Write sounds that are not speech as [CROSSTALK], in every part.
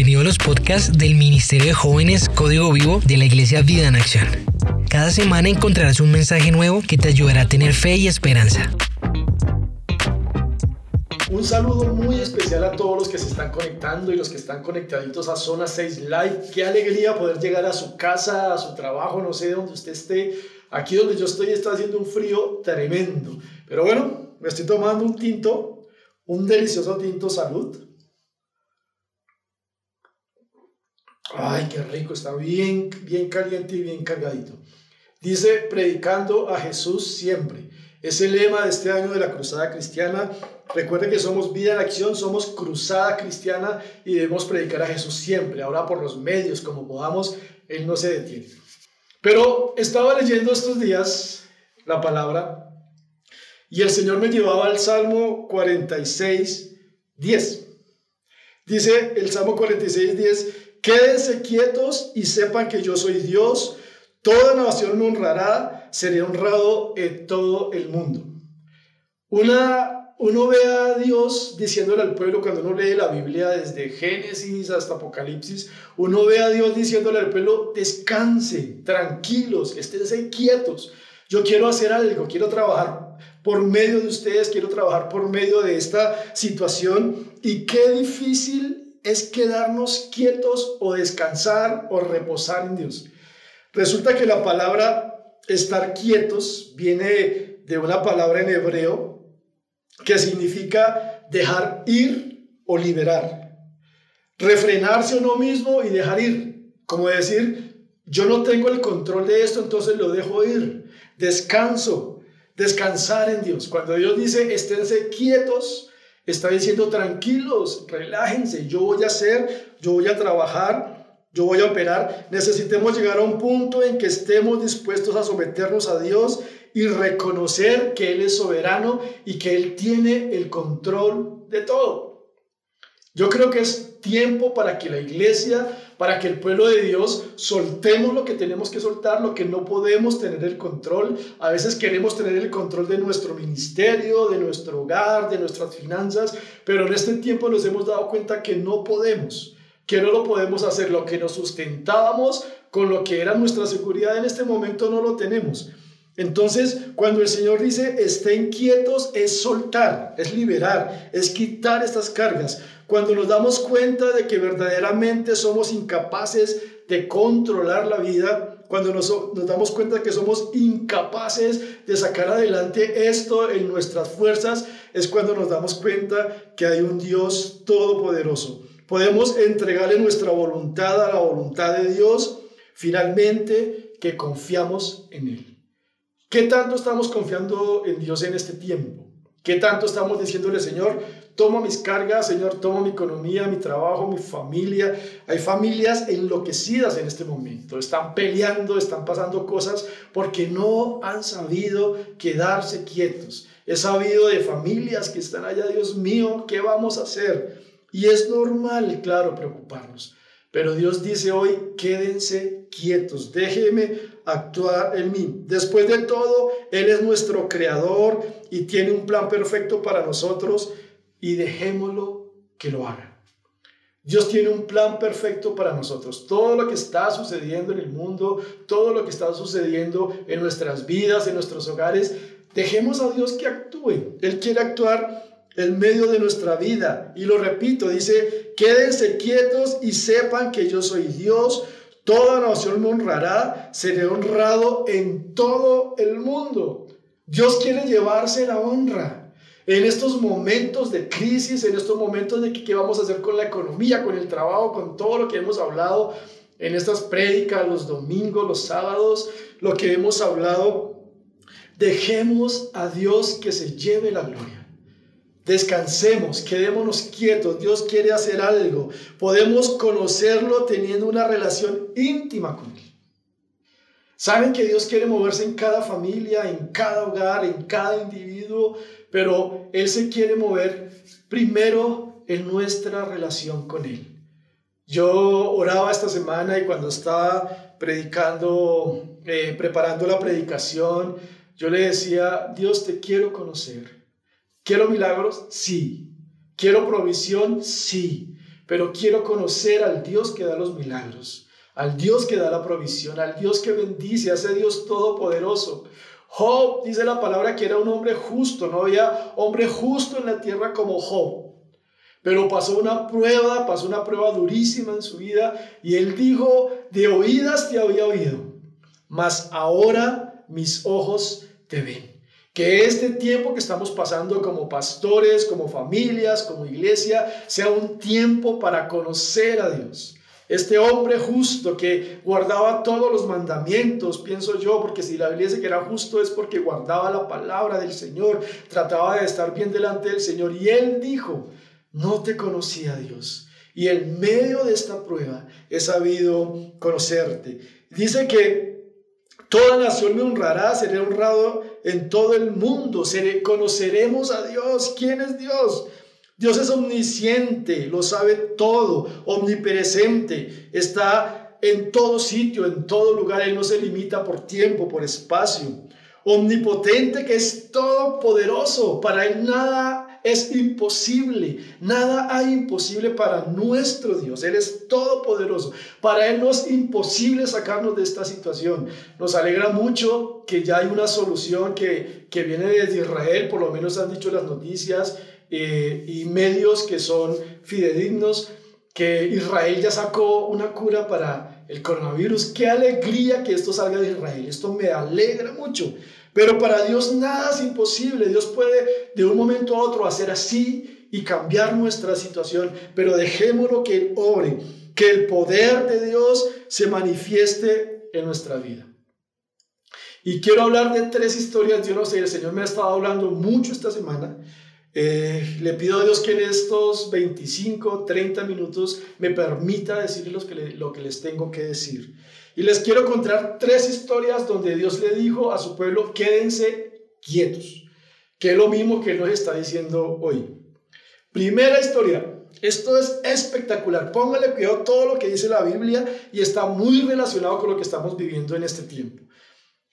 Bienvenido a los podcasts del Ministerio de Jóvenes Código Vivo de la Iglesia Vida en Acción. Cada semana encontrarás un mensaje nuevo que te ayudará a tener fe y esperanza. Un saludo muy especial a todos los que se están conectando y los que están conectaditos a Zona 6 Live. Qué alegría poder llegar a su casa, a su trabajo, no sé dónde usted esté. Aquí donde yo estoy está haciendo un frío tremendo. Pero bueno, me estoy tomando un tinto, un delicioso tinto salud Ay, qué rico, está bien, bien caliente y bien cargadito. Dice, predicando a Jesús siempre. Es el lema de este año de la Cruzada Cristiana. Recuerden que somos vida en acción, somos Cruzada Cristiana y debemos predicar a Jesús siempre. Ahora por los medios, como podamos, Él no se detiene. Pero estaba leyendo estos días la palabra y el Señor me llevaba al Salmo 46, 10. Dice el Salmo 46, 10, Quédense quietos y sepan que yo soy Dios. Toda nación me honrará, seré honrado en todo el mundo. Una, uno ve a Dios diciéndole al pueblo, cuando uno lee la Biblia desde Génesis hasta Apocalipsis, uno ve a Dios diciéndole al pueblo, descansen, tranquilos, esténse quietos. Yo quiero hacer algo, quiero trabajar por medio de ustedes, quiero trabajar por medio de esta situación. Y qué difícil es quedarnos quietos o descansar o reposar en Dios. Resulta que la palabra estar quietos viene de una palabra en hebreo que significa dejar ir o liberar. Refrenarse uno mismo y dejar ir. Como decir, yo no tengo el control de esto, entonces lo dejo ir. Descanso, descansar en Dios. Cuando Dios dice, esténse quietos, Está diciendo, tranquilos, relájense, yo voy a hacer, yo voy a trabajar, yo voy a operar. Necesitemos llegar a un punto en que estemos dispuestos a someternos a Dios y reconocer que Él es soberano y que Él tiene el control de todo. Yo creo que es tiempo para que la iglesia, para que el pueblo de Dios soltemos lo que tenemos que soltar, lo que no podemos tener el control. A veces queremos tener el control de nuestro ministerio, de nuestro hogar, de nuestras finanzas, pero en este tiempo nos hemos dado cuenta que no podemos, que no lo podemos hacer. Lo que nos sustentábamos con lo que era nuestra seguridad en este momento no lo tenemos. Entonces, cuando el Señor dice, estén quietos, es soltar, es liberar, es quitar estas cargas. Cuando nos damos cuenta de que verdaderamente somos incapaces de controlar la vida, cuando nos, damos cuenta que somos incapaces de sacar adelante esto en nuestras fuerzas, es cuando nos damos cuenta que hay un Dios todopoderoso. Podemos entregarle nuestra voluntad a la voluntad de Dios, finalmente que confiamos en Él. ¿Qué tanto estamos confiando en Dios en este tiempo? ¿Qué tanto estamos diciéndole, Señor, toma mis cargas, Señor, toma mi economía, mi trabajo, mi familia? Hay familias enloquecidas en este momento, están peleando, están pasando cosas porque no han sabido quedarse quietos. He sabido de familias que están allá, Dios mío, ¿qué vamos a hacer? Y es normal, claro, preocuparnos. Pero Dios dice hoy, quédense quietos, déjeme actuar en mí. Después de todo, Él es nuestro creador y tiene un plan perfecto para nosotros y dejémoslo que lo haga. Dios tiene un plan perfecto para nosotros. Todo lo que está sucediendo en el mundo, todo lo que está sucediendo en nuestras vidas, en nuestros hogares, dejemos a Dios que actúe. Él quiere actuar en medio de nuestra vida. Y lo repito, dice, quédense quietos y sepan que yo soy Dios. Toda nación me honrará, seré honrado en todo el mundo. Dios quiere llevarse la honra. En estos momentos de crisis, en estos momentos de qué vamos a hacer con la economía, con el trabajo, con todo lo que hemos hablado en estas prédicas, los domingos, los sábados, lo que hemos hablado, dejemos a Dios que se lleve la gloria. Descansemos, quedémonos quietos. Dios quiere hacer algo. Podemos conocerlo teniendo una relación íntima con Él. Saben que Dios quiere moverse en cada familia, en cada hogar, en cada individuo, pero Él se quiere mover primero en nuestra relación con Él. Yo oraba esta semana y cuando estaba predicando, eh, preparando la predicación, yo le decía, Dios te quiero conocer. ¿Quiero milagros? Sí. ¿Quiero provisión? Sí. pero quiero conocer al Dios que da los milagros, al Dios que da la provisión, al Dios que bendice, a ese Dios todopoderoso. Job dice la palabra que era un hombre justo, no había hombre justo en la tierra como Job. Pero pasó una prueba, pasó una prueba durísima en su vida y él dijo, de oídas te había oído, mas ahora mis ojos te ven. Que este tiempo que estamos pasando como pastores, como familias, como iglesia, sea un tiempo para conocer a Dios. Este hombre justo que guardaba todos los mandamientos, pienso yo, porque si la Biblia dice que era justo es porque guardaba la palabra del Señor, trataba de estar bien delante del Señor. Y él dijo, no te conocía Dios. Y en medio de esta prueba he sabido conocerte. Dice que Toda nación me honrará, seré honrado en todo el mundo, conoceremos a Dios. ¿Quién es Dios? Dios es omnisciente, lo sabe todo, omnipresente, está en todo sitio, en todo lugar, Él no se limita por tiempo, por espacio. Omnipotente que es todopoderoso, para Él nada es imposible. Nada hay imposible para nuestro Dios. Él es todopoderoso. Para Él no es imposible sacarnos de esta situación. Nos alegra mucho que ya hay una solución que, que viene desde Israel, por lo menos han dicho las noticias eh, y medios que son fidedignos, que Israel ya sacó una cura para el coronavirus. Qué alegría que esto salga de Israel. Esto me alegra mucho. Pero para Dios nada es imposible. Dios puede de un momento a otro hacer así y cambiar nuestra situación. Pero dejémoslo que Él obre, que el poder de Dios se manifieste en nuestra vida. Y quiero hablar de tres historias. Yo no sé, el Señor me ha estado hablando mucho esta semana. Eh, le pido a Dios que en estos 25, 30 minutos me permita decirles lo que, lo que les tengo que decir. Y les quiero contar tres historias donde Dios le dijo a su pueblo, quédense quietos, que es lo mismo que nos está diciendo hoy. Primera historia, esto es espectacular, póngale cuidado todo lo que dice la Biblia y está muy relacionado con lo que estamos viviendo en este tiempo.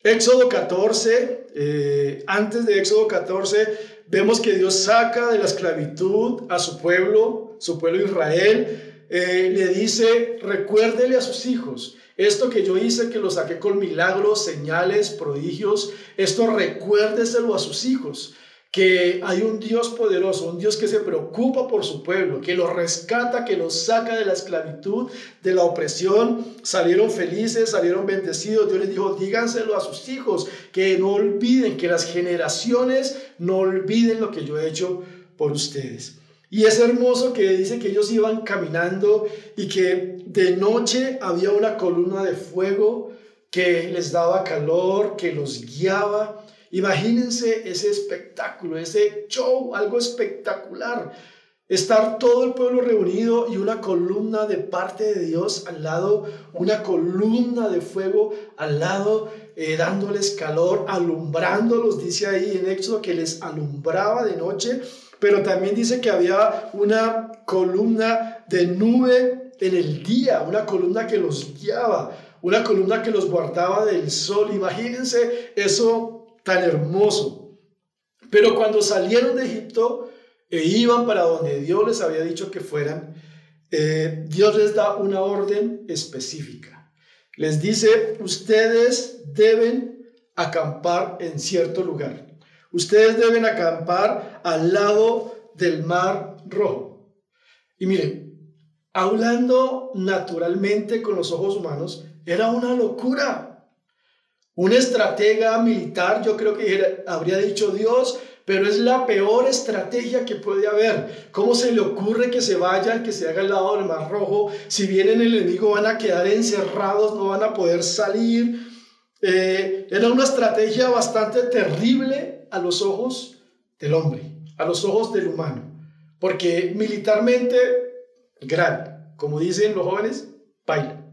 Éxodo 14, eh, antes de Éxodo 14, vemos que Dios saca de la esclavitud a su pueblo, su pueblo Israel, eh, le dice, recuérdele a sus hijos esto que yo hice, que lo saqué con milagros, señales, prodigios, esto recuérdeselo a sus hijos, que hay un Dios poderoso, un Dios que se preocupa por su pueblo, que lo rescata, que lo saca de la esclavitud, de la opresión, salieron felices, salieron bendecidos. Dios les dijo, díganselo a sus hijos, que no olviden, que las generaciones no olviden lo que yo he hecho por ustedes. Y es hermoso que dice que ellos iban caminando y que de noche había una columna de fuego que les daba calor, que los guiaba. Imagínense ese espectáculo, ese show, algo espectacular. Estar todo el pueblo reunido y una columna de parte de Dios al lado, una columna de fuego al lado, eh, dándoles calor, alumbrándolos, dice ahí en Éxodo que les alumbraba de noche pero también dice que había una columna de nube en el día, una columna que los guiaba, una columna que los guardaba del sol. Imagínense eso tan hermoso. Pero cuando salieron de Egipto e iban para donde Dios les había dicho que fueran, eh, Dios les da una orden específica. Les dice, ustedes deben acampar en cierto lugar. Ustedes deben acampar al lado del mar rojo. Y miren, hablando naturalmente con los ojos humanos, era una locura. Un estratega militar, yo creo que habría dicho Dios, pero es la peor estrategia que puede haber. ¿Cómo se le ocurre que se vayan, que se haga al lado del Mar Rojo? Si vienen el enemigo van a quedar encerrados, no van a poder salir. Eh, era una estrategia bastante terrible a los ojos del hombre, a los ojos del humano. Porque militarmente, gran, como dicen los jóvenes, baila.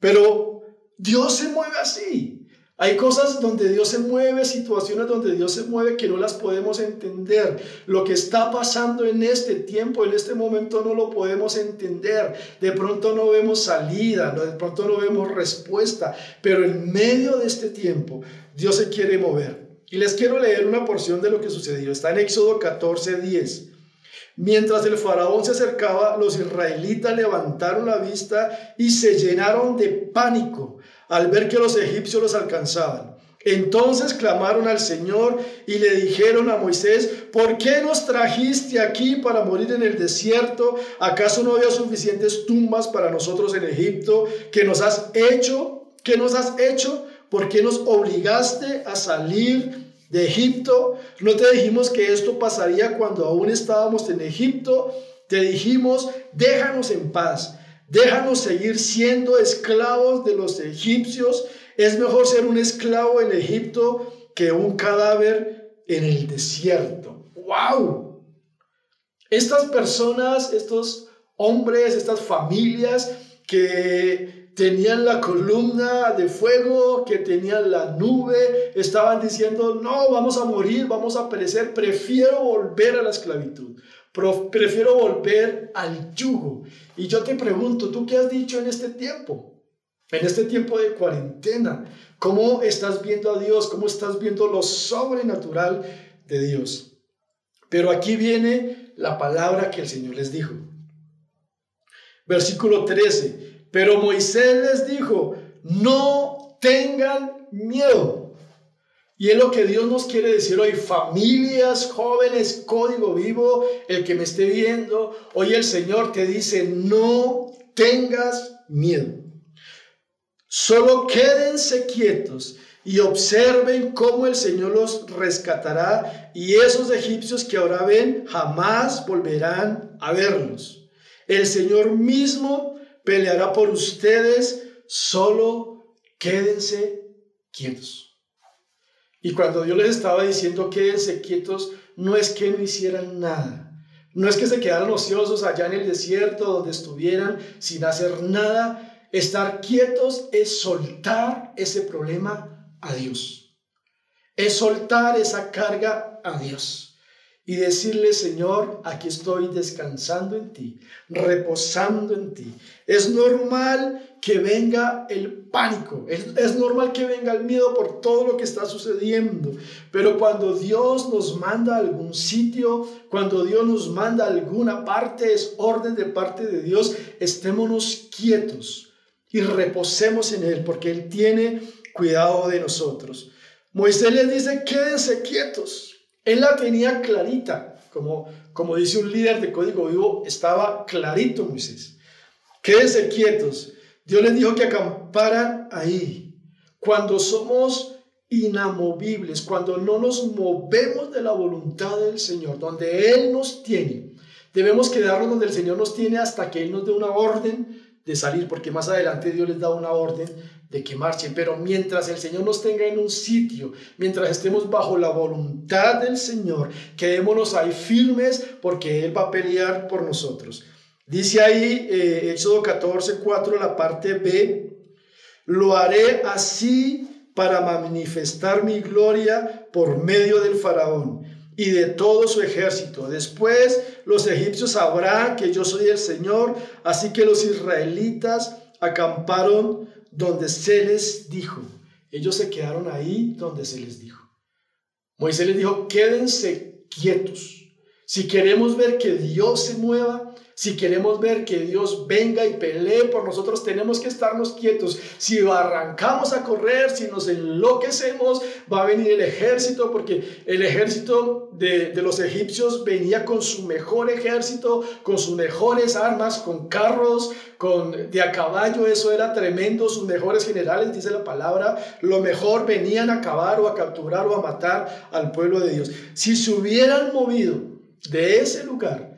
Pero Dios se mueve así. Hay cosas donde Dios se mueve, situaciones donde Dios se mueve que no las podemos entender. Lo que está pasando en este tiempo, en este momento no lo podemos entender. De pronto no vemos salida, de pronto no vemos respuesta, pero en medio de este tiempo Dios se quiere mover. Y les quiero leer una porción de lo que sucedió. Está en Éxodo 14, 10. Mientras el faraón se acercaba, los israelitas levantaron la vista y se llenaron de pánico al ver que los egipcios los alcanzaban. Entonces clamaron al Señor y le dijeron a Moisés, ¿por qué nos trajiste aquí para morir en el desierto? ¿Acaso no había suficientes tumbas para nosotros en Egipto? ¿Qué nos has hecho? ¿Qué nos has hecho? ¿Por qué nos obligaste a salir de Egipto? ¿No te dijimos que esto pasaría cuando aún estábamos en Egipto? Te dijimos, déjanos en paz, déjanos seguir siendo esclavos de los egipcios es mejor ser un esclavo en Egipto que un cadáver en el desierto. ¡Wow! Estas personas, estos hombres, estas familias que tenían la columna de fuego, que tenían la nube, estaban diciendo, no, vamos a morir, vamos a perecer, prefiero volver a la esclavitud, prefiero volver al yugo. Y yo te pregunto, ¿tú qué has dicho en este tiempo? En este tiempo de cuarentena, ¿cómo estás viendo a Dios? ¿Cómo estás viendo lo sobrenatural de Dios? Pero aquí viene la palabra que el Señor les dijo. Versículo 13. Pero Moisés les dijo, no tengan miedo. Y es lo que Dios nos quiere decir hoy, familias, jóvenes, código vivo, el que me esté viendo, hoy el Señor te dice, no tengas miedo. Solo quédense quietos y observen cómo el Señor los rescatará y esos egipcios que ahora ven jamás volverán a verlos. El Señor mismo peleará por ustedes, solo quédense quietos. Y cuando Dios les estaba diciendo quédense quietos, no es que no hicieran nada. No es que se quedaran ociosos allá en el desierto donde estuvieran sin hacer nada, Estar quietos es soltar ese problema a Dios. Es soltar esa carga a Dios. Y decirle, Señor, aquí estoy descansando en ti, reposando en ti. Es normal que venga el pánico, es, es, normal que venga el miedo por todo lo que está sucediendo, pero cuando Dios nos manda a algún sitio, cuando Dios nos manda a alguna parte, es orden de parte de Dios, estémonos quietos y reposemos en Él, porque Él tiene cuidado de nosotros. Moisés les dice, quédense quietos. Él la tenía clarita, como, como dice un líder de código vivo, estaba clarito Moisés. Quédense quietos. Dios les dijo que acamparan ahí. Cuando somos inamovibles, cuando no nos movemos de la voluntad del Señor, donde Él nos tiene, debemos quedarnos donde el Señor nos tiene hasta que Él nos dé una orden de salir, porque más adelante Dios les da una orden de que marchen. Pero mientras el Señor nos tenga en un sitio, mientras estemos bajo la voluntad del Señor, quedémonos ahí firmes porque Él va a pelear por nosotros. Dice ahí eh, Éxodo 14, 4, la parte B, lo haré así para manifestar mi gloria por medio del faraón y de todo su ejército. Después los egipcios sabrán que yo soy el Señor, así que los israelitas acamparon donde se les dijo. Ellos se quedaron ahí donde se les dijo. Moisés les dijo, quédense quietos. Si queremos ver que Dios se mueva, si queremos ver que Dios venga y pelee por nosotros, tenemos que estarnos quietos. Si arrancamos a correr, si nos enloquecemos, va a venir el ejército, porque el ejército de, los egipcios venía con su mejor ejército, con sus mejores armas, con carros, con de a caballo, eso era tremendo, sus mejores generales, dice la palabra, lo mejor venían a acabar o a capturar o a matar al pueblo de Dios. Si se hubieran movido de ese lugar,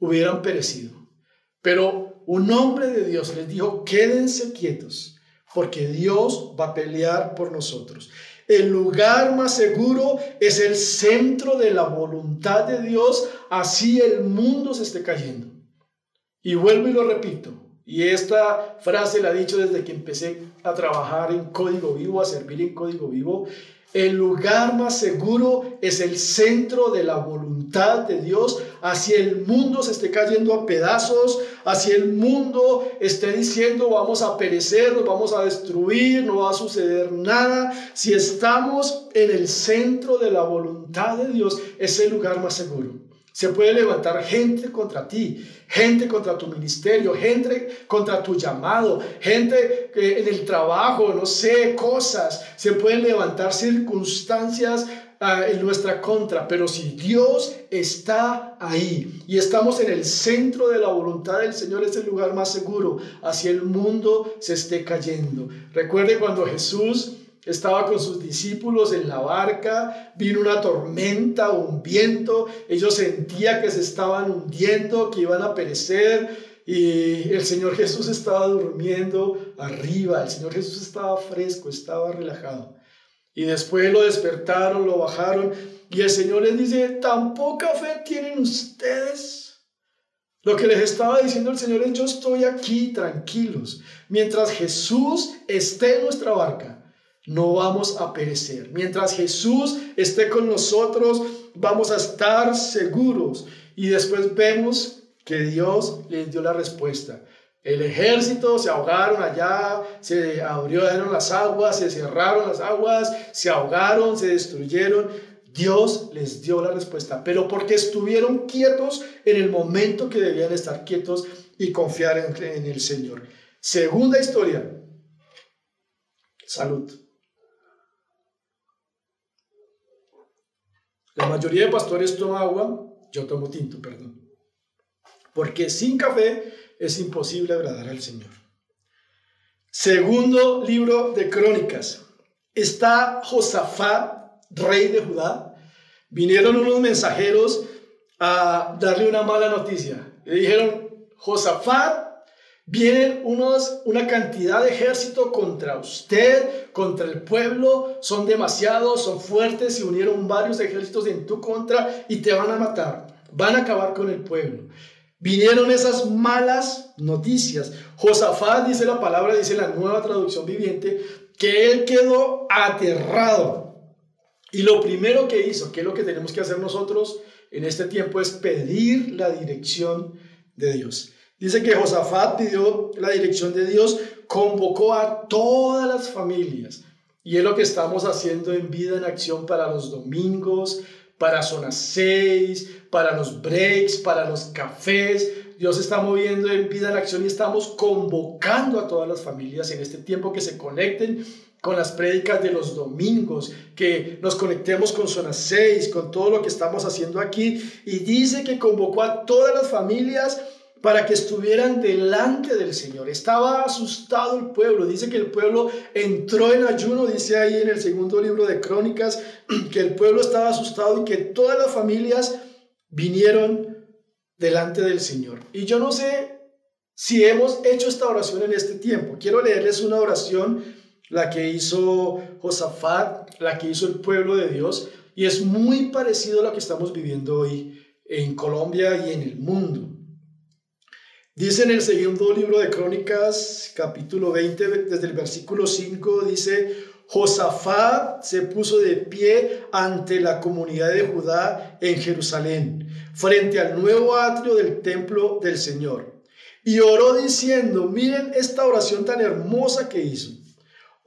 hubieran perecido. Pero un hombre de Dios les dijo, quédense quietos, porque Dios va a pelear por nosotros. El lugar más seguro es el centro de la voluntad de Dios, así el mundo se esté cayendo. Y vuelvo y lo repito, y esta frase la he dicho desde que empecé a trabajar en código vivo, a servir en código vivo, el lugar más seguro es el centro de la voluntad de Dios. Así el mundo se esté cayendo a pedazos, así el mundo esté diciendo vamos a perecer, nos vamos a destruir, no va a suceder nada. Si estamos en el centro de la voluntad de Dios, es el lugar más seguro. Se puede levantar gente contra ti, gente contra tu ministerio, gente contra tu llamado, gente en el trabajo, no sé, cosas. Se pueden levantar circunstancias ah, en nuestra contra, pero si Dios está ahí y estamos en el centro de la voluntad del Señor, es el lugar más seguro, así el mundo se esté cayendo. Recuerde cuando Jesús estaba con sus discípulos en la barca, vino una tormenta, un viento, ellos sentían que se estaban hundiendo, que iban a perecer y el Señor Jesús estaba durmiendo arriba, el Señor Jesús estaba fresco, estaba relajado. Y después lo despertaron, lo bajaron y el Señor les dice, ¿tan poca fe tienen ustedes? Lo que les estaba diciendo el Señor es, yo estoy aquí tranquilos, mientras Jesús esté en nuestra barca no vamos a perecer. Mientras Jesús esté con nosotros, vamos a estar seguros. Y después vemos que Dios les dio la respuesta. El ejército se ahogaron allá, se abrieron las aguas, se cerraron las aguas, se ahogaron, se destruyeron. Dios les dio la respuesta, pero porque estuvieron quietos en el momento que debían estar quietos y confiar en, en el Señor. Segunda historia. Salud. La mayoría de pastores toma agua, yo tomo tinto, perdón. Porque sin café es imposible agradar al Señor. Segundo libro de Crónicas. Está Josafat, rey de Judá. Vinieron unos mensajeros a darle una mala noticia. Le dijeron, Josafat Vienen unos, una cantidad de ejército contra usted, contra el pueblo, son demasiados, son fuertes, se unieron varios ejércitos en tu contra y te van a matar, van a acabar con el pueblo. Vinieron esas malas noticias. Josafat dice la palabra, dice la nueva traducción viviente, que él quedó aterrado. Y lo primero que hizo, que es lo que tenemos que hacer nosotros en este tiempo, es pedir la dirección de Dios. Dice que Josafat pidió la dirección de Dios, convocó a todas las familias. Y es lo que estamos haciendo en Vida en Acción para los domingos, para Zona 6, para los breaks, para los cafés. Dios está moviendo en Vida en Acción y estamos convocando a todas las familias en este tiempo que se conecten con las prédicas de los domingos, que nos conectemos con Zona 6, con todo lo que estamos haciendo aquí. Y dice que convocó a todas las familias para que estuvieran delante del Señor. Estaba asustado el pueblo. Dice que el pueblo entró en ayuno, dice ahí en el segundo libro de Crónicas, [CLEARS THROAT] que el pueblo estaba asustado y que todas las familias vinieron delante del Señor. Y yo no sé si hemos hecho esta oración en este tiempo. Quiero leerles una oración, la que hizo Josafat, la que hizo el pueblo de Dios, y es muy parecido a lo que estamos viviendo hoy en Colombia y en el mundo. Dice en el segundo libro de Crónicas, capítulo 20, desde el versículo 5, dice, Josafat se puso de pie ante la comunidad de Judá en Jerusalén, frente al nuevo atrio del templo del Señor. Y oró diciendo, miren esta oración tan hermosa que hizo.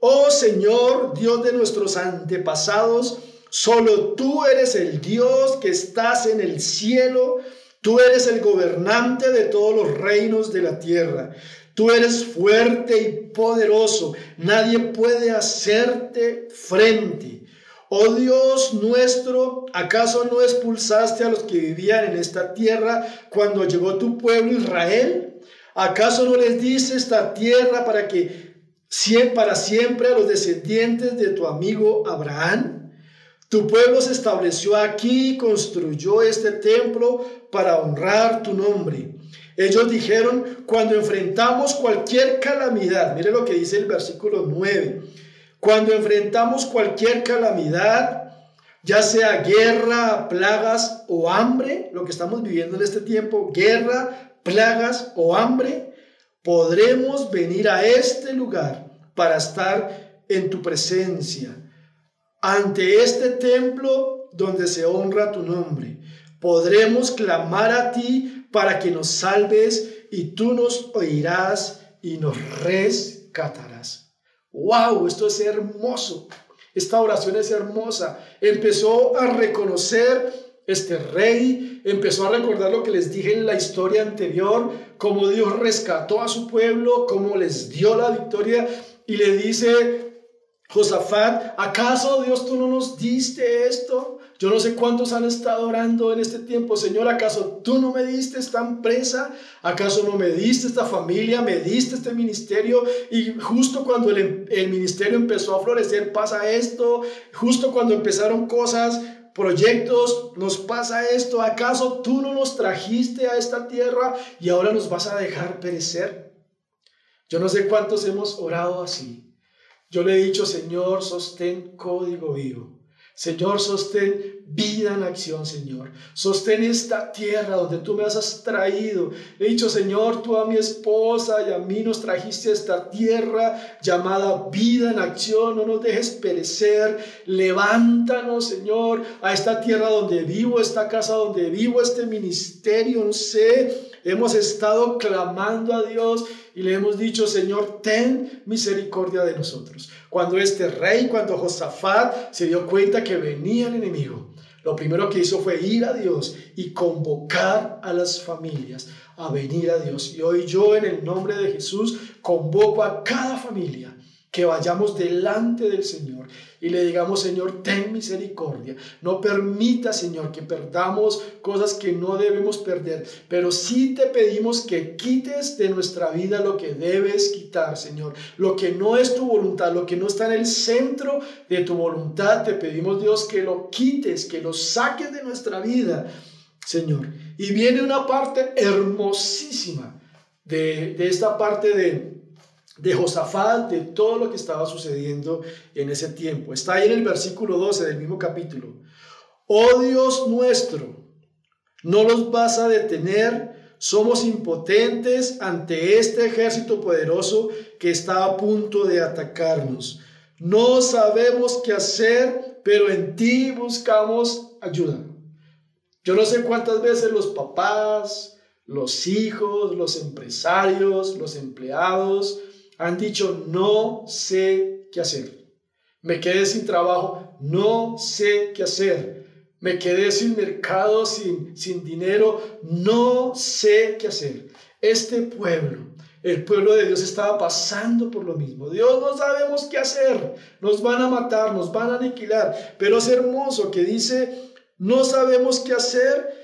Oh Señor, Dios de nuestros antepasados, solo tú eres el Dios que estás en el cielo Tú eres el gobernante de todos los reinos de la tierra. Tú eres fuerte y poderoso. Nadie puede hacerte frente. Oh Dios nuestro, ¿acaso no expulsaste a los que vivían en esta tierra cuando llegó tu pueblo Israel? ¿Acaso no les diste esta tierra para que para siempre a los descendientes de tu amigo Abraham? Tu pueblo se estableció aquí y construyó este templo para honrar tu nombre. Ellos dijeron, cuando enfrentamos cualquier calamidad, mire lo que dice el versículo 9, cuando enfrentamos cualquier calamidad, ya sea guerra, plagas o hambre, lo que estamos viviendo en este tiempo, guerra, plagas o hambre, podremos venir a este lugar para estar en tu presencia ante este templo donde se honra tu nombre. Podremos clamar a ti para que nos salves y tú nos oirás y nos rescatarás. ¡Wow! Esto es hermoso. Esta oración es hermosa. Empezó a reconocer este rey empezó a recordar lo que les dije en la historia anterior, cómo Dios rescató a su pueblo, cómo les dio la victoria y le dice, Josafat, ¿acaso Dios tú no nos diste esto? Yo no sé cuántos han estado orando en este tiempo, Señor, ¿acaso tú no me diste esta empresa? ¿Acaso no me diste esta familia? ¿Me diste este ministerio? Y justo cuando el, el ministerio empezó a florecer pasa esto, justo cuando empezaron cosas proyectos, nos pasa esto, ¿acaso tú no nos trajiste a esta tierra y ahora nos vas a dejar perecer? Yo no sé cuántos hemos orado así. Yo le he dicho, Señor, sostén código vivo. Señor, sostén vida en acción, Señor. Sostén esta tierra donde tú me has traído. He dicho, Señor, tú a mi esposa y a mí nos trajiste esta tierra llamada vida en acción. No nos dejes perecer. Levántanos, Señor, a esta tierra donde vivo, esta casa donde vivo, este ministerio. No sé, hemos estado clamando a Dios y le hemos dicho, Señor, ten misericordia de nosotros. Cuando este rey, cuando Josafat se dio cuenta que venía el enemigo, lo primero que hizo fue ir a Dios y convocar a las familias a venir a Dios. Y hoy yo en el nombre de Jesús convoco a cada familia que vayamos delante del Señor y le digamos, Señor, ten misericordia. No permita, Señor, que perdamos cosas que no debemos perder, pero sí te pedimos que quites de nuestra vida lo que debes quitar, Señor. Lo que no es tu voluntad, lo que no está en el centro de tu voluntad, te pedimos, Dios, que lo quites, que lo saques de nuestra vida, Señor. Y viene una parte hermosísima de, de esta parte de de Josafat, de todo lo que estaba sucediendo en ese tiempo. Está ahí en el versículo 12 del mismo capítulo. Oh Dios nuestro, no los vas a detener, somos impotentes ante este ejército poderoso que está a punto de atacarnos. No sabemos qué hacer, pero en ti buscamos ayuda. Yo no sé cuántas veces los papás, los hijos, los empresarios, los empleados, han dicho, no sé qué hacer. Me quedé sin trabajo, no sé qué hacer. Me quedé sin mercado, sin, sin dinero, no sé qué hacer. Este pueblo, el pueblo de Dios estaba pasando por lo mismo. Dios no sabemos qué hacer. Nos van a matar, nos van a aniquilar. Pero es hermoso que dice, no sabemos qué hacer,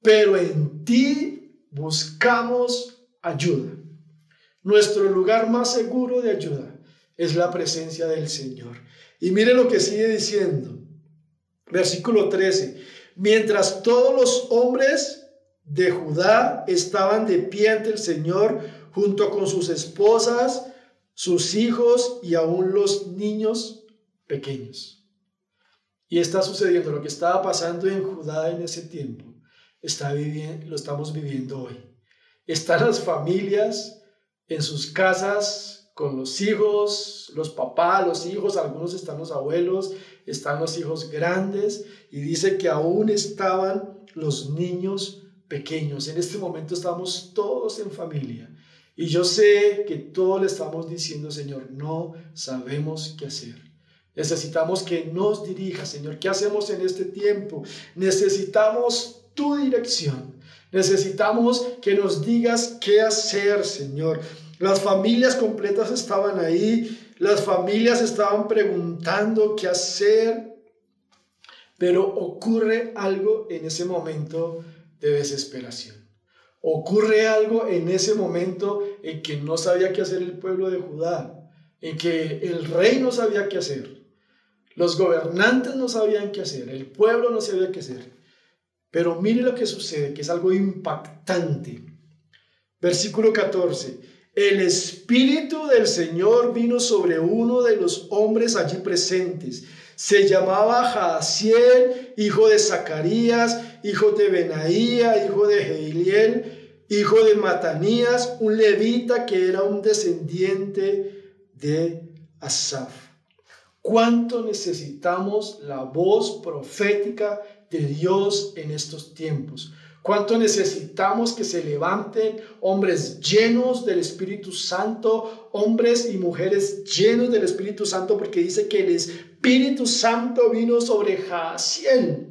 pero en ti buscamos ayuda. Nuestro lugar más seguro de ayuda es la presencia del Señor. Y mire lo que sigue diciendo. Versículo 13. Mientras todos los hombres de Judá estaban de pie ante el Señor junto con sus esposas, sus hijos y aún los niños pequeños. Y está sucediendo lo que estaba pasando en Judá en ese tiempo. Está viviendo, lo estamos viviendo hoy. Están las familias en sus casas con los hijos, los papás, los hijos, algunos están los abuelos, están los hijos grandes y dice que aún estaban los niños pequeños. En este momento estamos todos en familia y yo sé que todos le estamos diciendo, Señor, no sabemos qué hacer. Necesitamos que nos dirija, Señor. ¿Qué hacemos en este tiempo? Necesitamos tu dirección. Necesitamos que nos digas qué hacer, Señor. Las familias completas estaban ahí, las familias estaban preguntando qué hacer, pero ocurre algo en ese momento de desesperación. Ocurre algo en ese momento en que no sabía qué hacer el pueblo de Judá, en que el rey no sabía qué hacer, los gobernantes no sabían qué hacer, el pueblo no sabía qué hacer. Pero mire lo que sucede, que es algo impactante. Versículo 14. El Espíritu del Señor vino sobre uno de los hombres allí presentes. Se llamaba Jaasiel, hijo de Zacarías, hijo de Benaía, hijo de Jeiliel, hijo de Matanías, un levita que era un descendiente de Asaf. ¿Cuánto necesitamos la voz profética de Dios en estos tiempos. Cuánto necesitamos que se levanten hombres llenos del Espíritu Santo, hombres y mujeres llenos del Espíritu Santo, porque dice que el Espíritu Santo vino sobre Jaciel.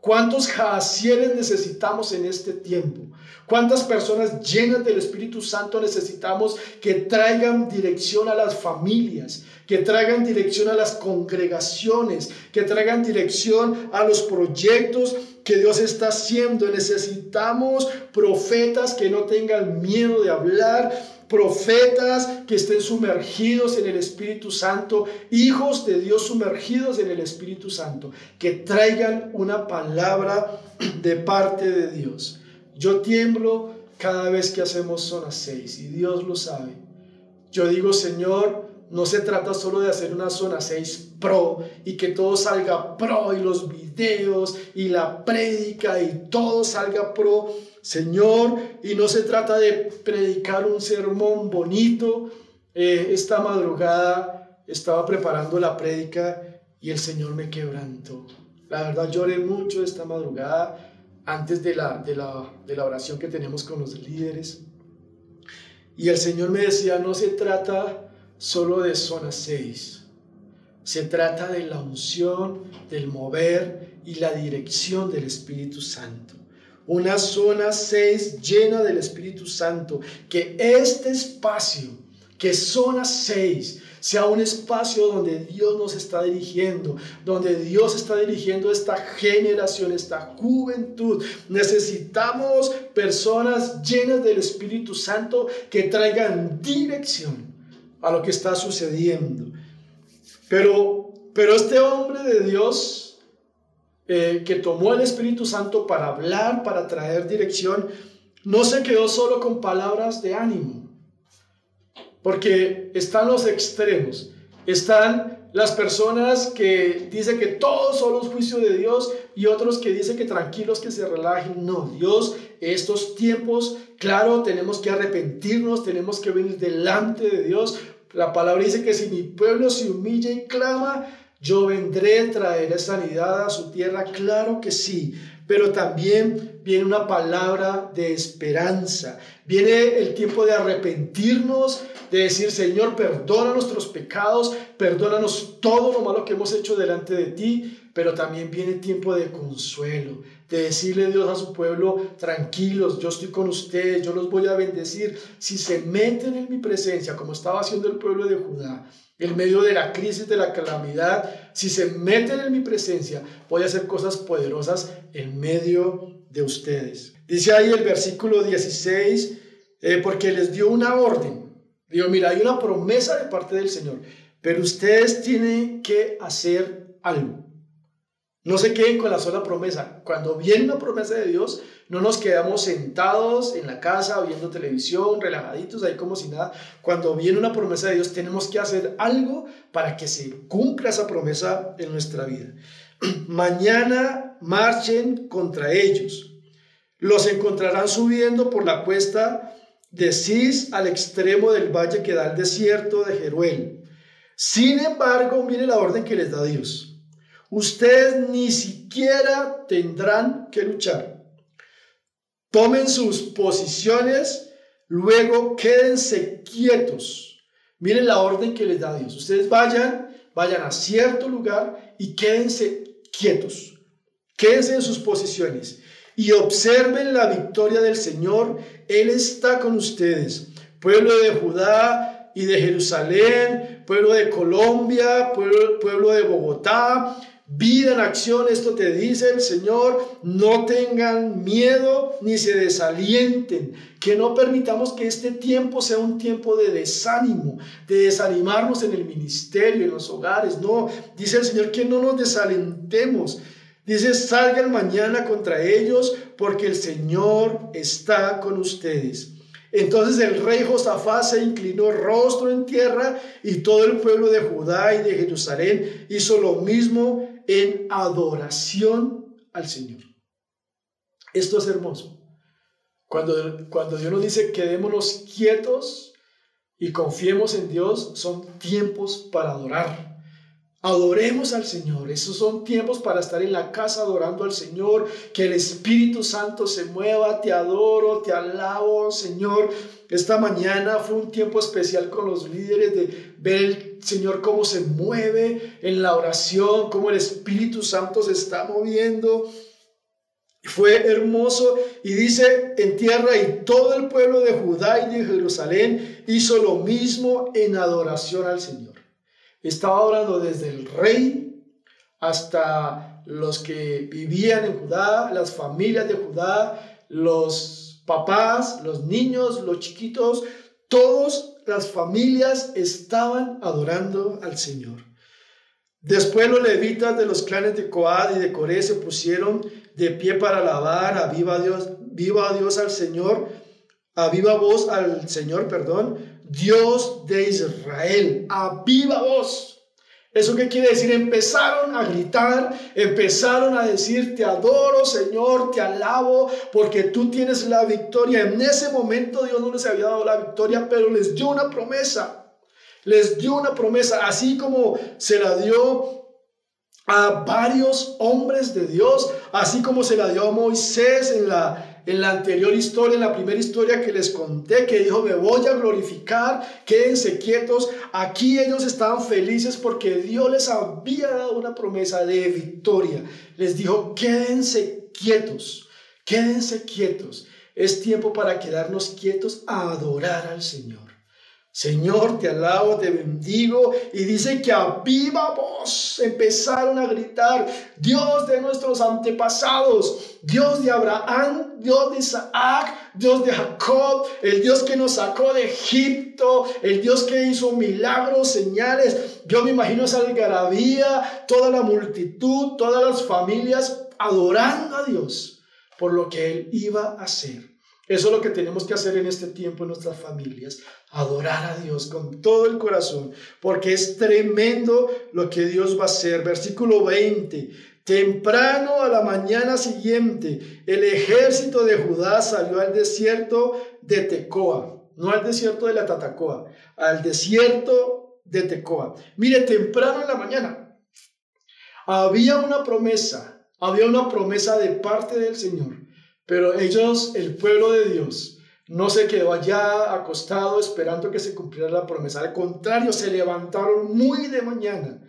¿Cuántos jacieles necesitamos en este tiempo? ¿Cuántas personas llenas del Espíritu Santo necesitamos que traigan dirección a las familias, que traigan dirección a las congregaciones, que traigan dirección a los proyectos que Dios está haciendo? Necesitamos profetas que no tengan miedo de hablar, profetas que estén sumergidos en el Espíritu Santo, hijos de Dios sumergidos en el Espíritu Santo, que traigan una palabra de parte de Dios. Yo tiemblo cada vez que hacemos zona 6 y Dios lo sabe. Yo digo, Señor, no se trata solo de hacer una zona 6 pro y que todo salga pro y los y la prédica y todo salga pro Señor, y no se trata de predicar un sermón bonito. Eh, esta madrugada estaba preparando la prédica y el Señor me quebrantó. La verdad lloré mucho esta madrugada antes de la, de la, de la oración que tenemos con los líderes. Y el Señor me decía, no se trata solo de zona 6, se trata de la unción, del mover y la dirección del Espíritu Santo una zona 6 llena del Espíritu Santo, que este espacio, que zona 6, sea un espacio donde Dios nos está dirigiendo, donde Dios está dirigiendo esta generación, esta juventud. Necesitamos personas llenas del Espíritu Santo que traigan dirección a lo que está sucediendo. Pero, pero este hombre de Dios eh, que tomó el Espíritu Santo para hablar, para traer dirección, no se quedó solo con palabras de ánimo, porque están los extremos, están las personas que dicen que todo solo es juicio de Dios y otros que dicen que tranquilos, que se relajen. No, Dios, estos tiempos, claro, tenemos que arrepentirnos, tenemos que venir delante de Dios. La palabra dice que si mi pueblo se humilla y clama, yo vendré, traeré sanidad a su tierra, claro que sí, pero también viene una palabra de esperanza. Viene el tiempo de arrepentirnos, de decir, Señor, perdona nuestros pecados, perdónanos todo lo malo que hemos hecho delante de ti, pero también viene tiempo de consuelo, de decirle Dios a su pueblo, tranquilos, yo estoy con ustedes, yo los voy a bendecir. Si se meten en mi presencia, como estaba haciendo el pueblo de Judá, en medio de la crisis, de la calamidad, si se meten en mi presencia, voy a hacer cosas poderosas en medio de ustedes. Dice ahí el versículo 16, eh, porque les dio una orden. Digo, mira, hay una promesa de parte del Señor, pero ustedes tienen que hacer algo. No se queden con la sola promesa. Cuando viene una promesa de Dios, no nos quedamos sentados en la casa viendo televisión, relajaditos ahí como si nada. Cuando viene una promesa de Dios, tenemos que hacer algo para que se cumpla esa promesa en nuestra vida. [CLEARS THROAT] Mañana marchen contra ellos. Los encontrarán subiendo por la cuesta de Cis al extremo del valle que da al desierto de Jeruel. Sin embargo, mire la orden que les da Dios ustedes ni siquiera tendrán que luchar. Tomen sus posiciones, luego quédense quietos. Miren la orden que les da Dios. Ustedes vayan, vayan a cierto lugar y quédense quietos. Quédense en sus posiciones y observen la victoria del Señor. Él está con ustedes. Pueblo de Judá y de Jerusalén, pueblo de Colombia, pueblo, pueblo de Bogotá, Vida en acción, esto te dice el Señor, no tengan miedo ni se desalienten, que no permitamos que este tiempo sea un tiempo de desánimo, de desanimarnos en el ministerio, en los hogares, no, dice el Señor que no nos desalentemos, dice salgan mañana contra ellos porque el Señor está con ustedes. Entonces el rey Josafat se inclinó rostro en tierra y todo el pueblo de Judá y de Jerusalén hizo lo mismo en adoración al Señor. Esto es hermoso. Cuando, cuando Dios nos dice quedémonos quietos y confiemos en Dios, son tiempos para adorar. Adoremos al Señor. Esos son tiempos para estar en la casa adorando al Señor. Que el Espíritu Santo se mueva. Te adoro, te alabo, Señor. Esta mañana fue un tiempo especial con los líderes de ver el Señor cómo se mueve en la oración, cómo el Espíritu Santo se está moviendo. Fue hermoso y dice en tierra y todo el pueblo de Judá y de Jerusalén hizo lo mismo en adoración al Señor. Estaba adorando desde el rey hasta los que vivían en Judá, las familias de Judá, los papás, los niños, los chiquitos, todas las familias estaban adorando al Señor. Después los levitas de los clanes de Coad y de Coré se pusieron de pie para alabar a viva Dios, viva Dios al Señor, a viva voz al Señor, perdón, Dios de Israel, a viva voz. ¿Eso qué quiere decir? Empezaron a gritar, empezaron a decir, te adoro Señor, te alabo, porque tú tienes la victoria. En ese momento Dios no les había dado la victoria, pero les dio una promesa les dio una promesa, así como se la dio a varios hombres de Dios, así como se la dio a Moisés en la, en la anterior historia, en la primera historia que les conté, que dijo, me voy a glorificar, quédense quietos. Aquí ellos estaban felices porque Dios les había dado una promesa de victoria. Les dijo, quédense quietos, quédense quietos. Es tiempo para quedarnos quietos a adorar al Señor. Señor, te alabo, te bendigo. Y dice que a viva voz empezaron a gritar, Dios de nuestros antepasados, Dios de Abraham, Dios de Isaac, Dios de Jacob, el Dios que nos sacó de Egipto, el Dios que hizo milagros, señales. Yo me imagino esa algarabía, toda la multitud, todas las familias adorando a Dios por lo que Él iba a hacer. Eso es lo que tenemos que hacer en este tiempo en nuestras familias, adorar a Dios con todo el corazón, porque es tremendo lo que Dios va a hacer. Versículo 20. Temprano a la mañana siguiente, el ejército de Judá salió al desierto de Tecoa, no al desierto de la Tatacoa, al desierto de Tecoa. Mire, temprano en la mañana había una promesa, había una promesa de parte del Señor pero ellos, el pueblo de Dios, no se quedó allá acostado esperando que se cumpliera la promesa. Al contrario, se levantaron muy de mañana.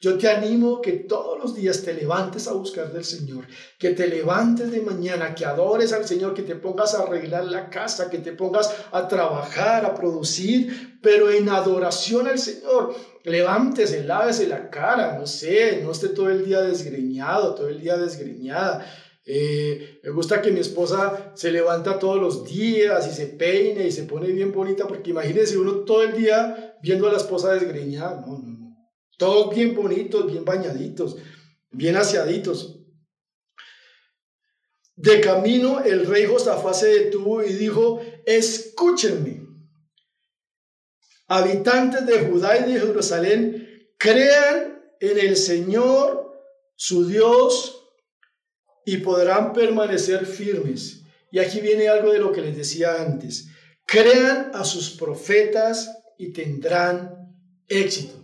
Yo te animo que todos los días te levantes a buscar del Señor, que te levantes de mañana, que adores al Señor, que te pongas a arreglar la casa, que te pongas a trabajar, a producir, pero en adoración al Señor. Levántese, lávese la cara, no sé, no esté todo el día desgreñado, todo el día desgreñada eh, me gusta que mi esposa se levanta todos los días y se peine y se pone bien bonita, porque imagínense uno todo el día viendo a la esposa desgreñada. No, no, no. Todos bien bonitos, bien bañaditos, bien aseaditos. De camino, el rey Josafá se detuvo y dijo: Escúchenme, habitantes de Judá y de Jerusalén, crean en el Señor, su Dios, y podrán permanecer firmes. Y aquí viene algo de lo que les decía antes. Crean a sus profetas y tendrán éxito.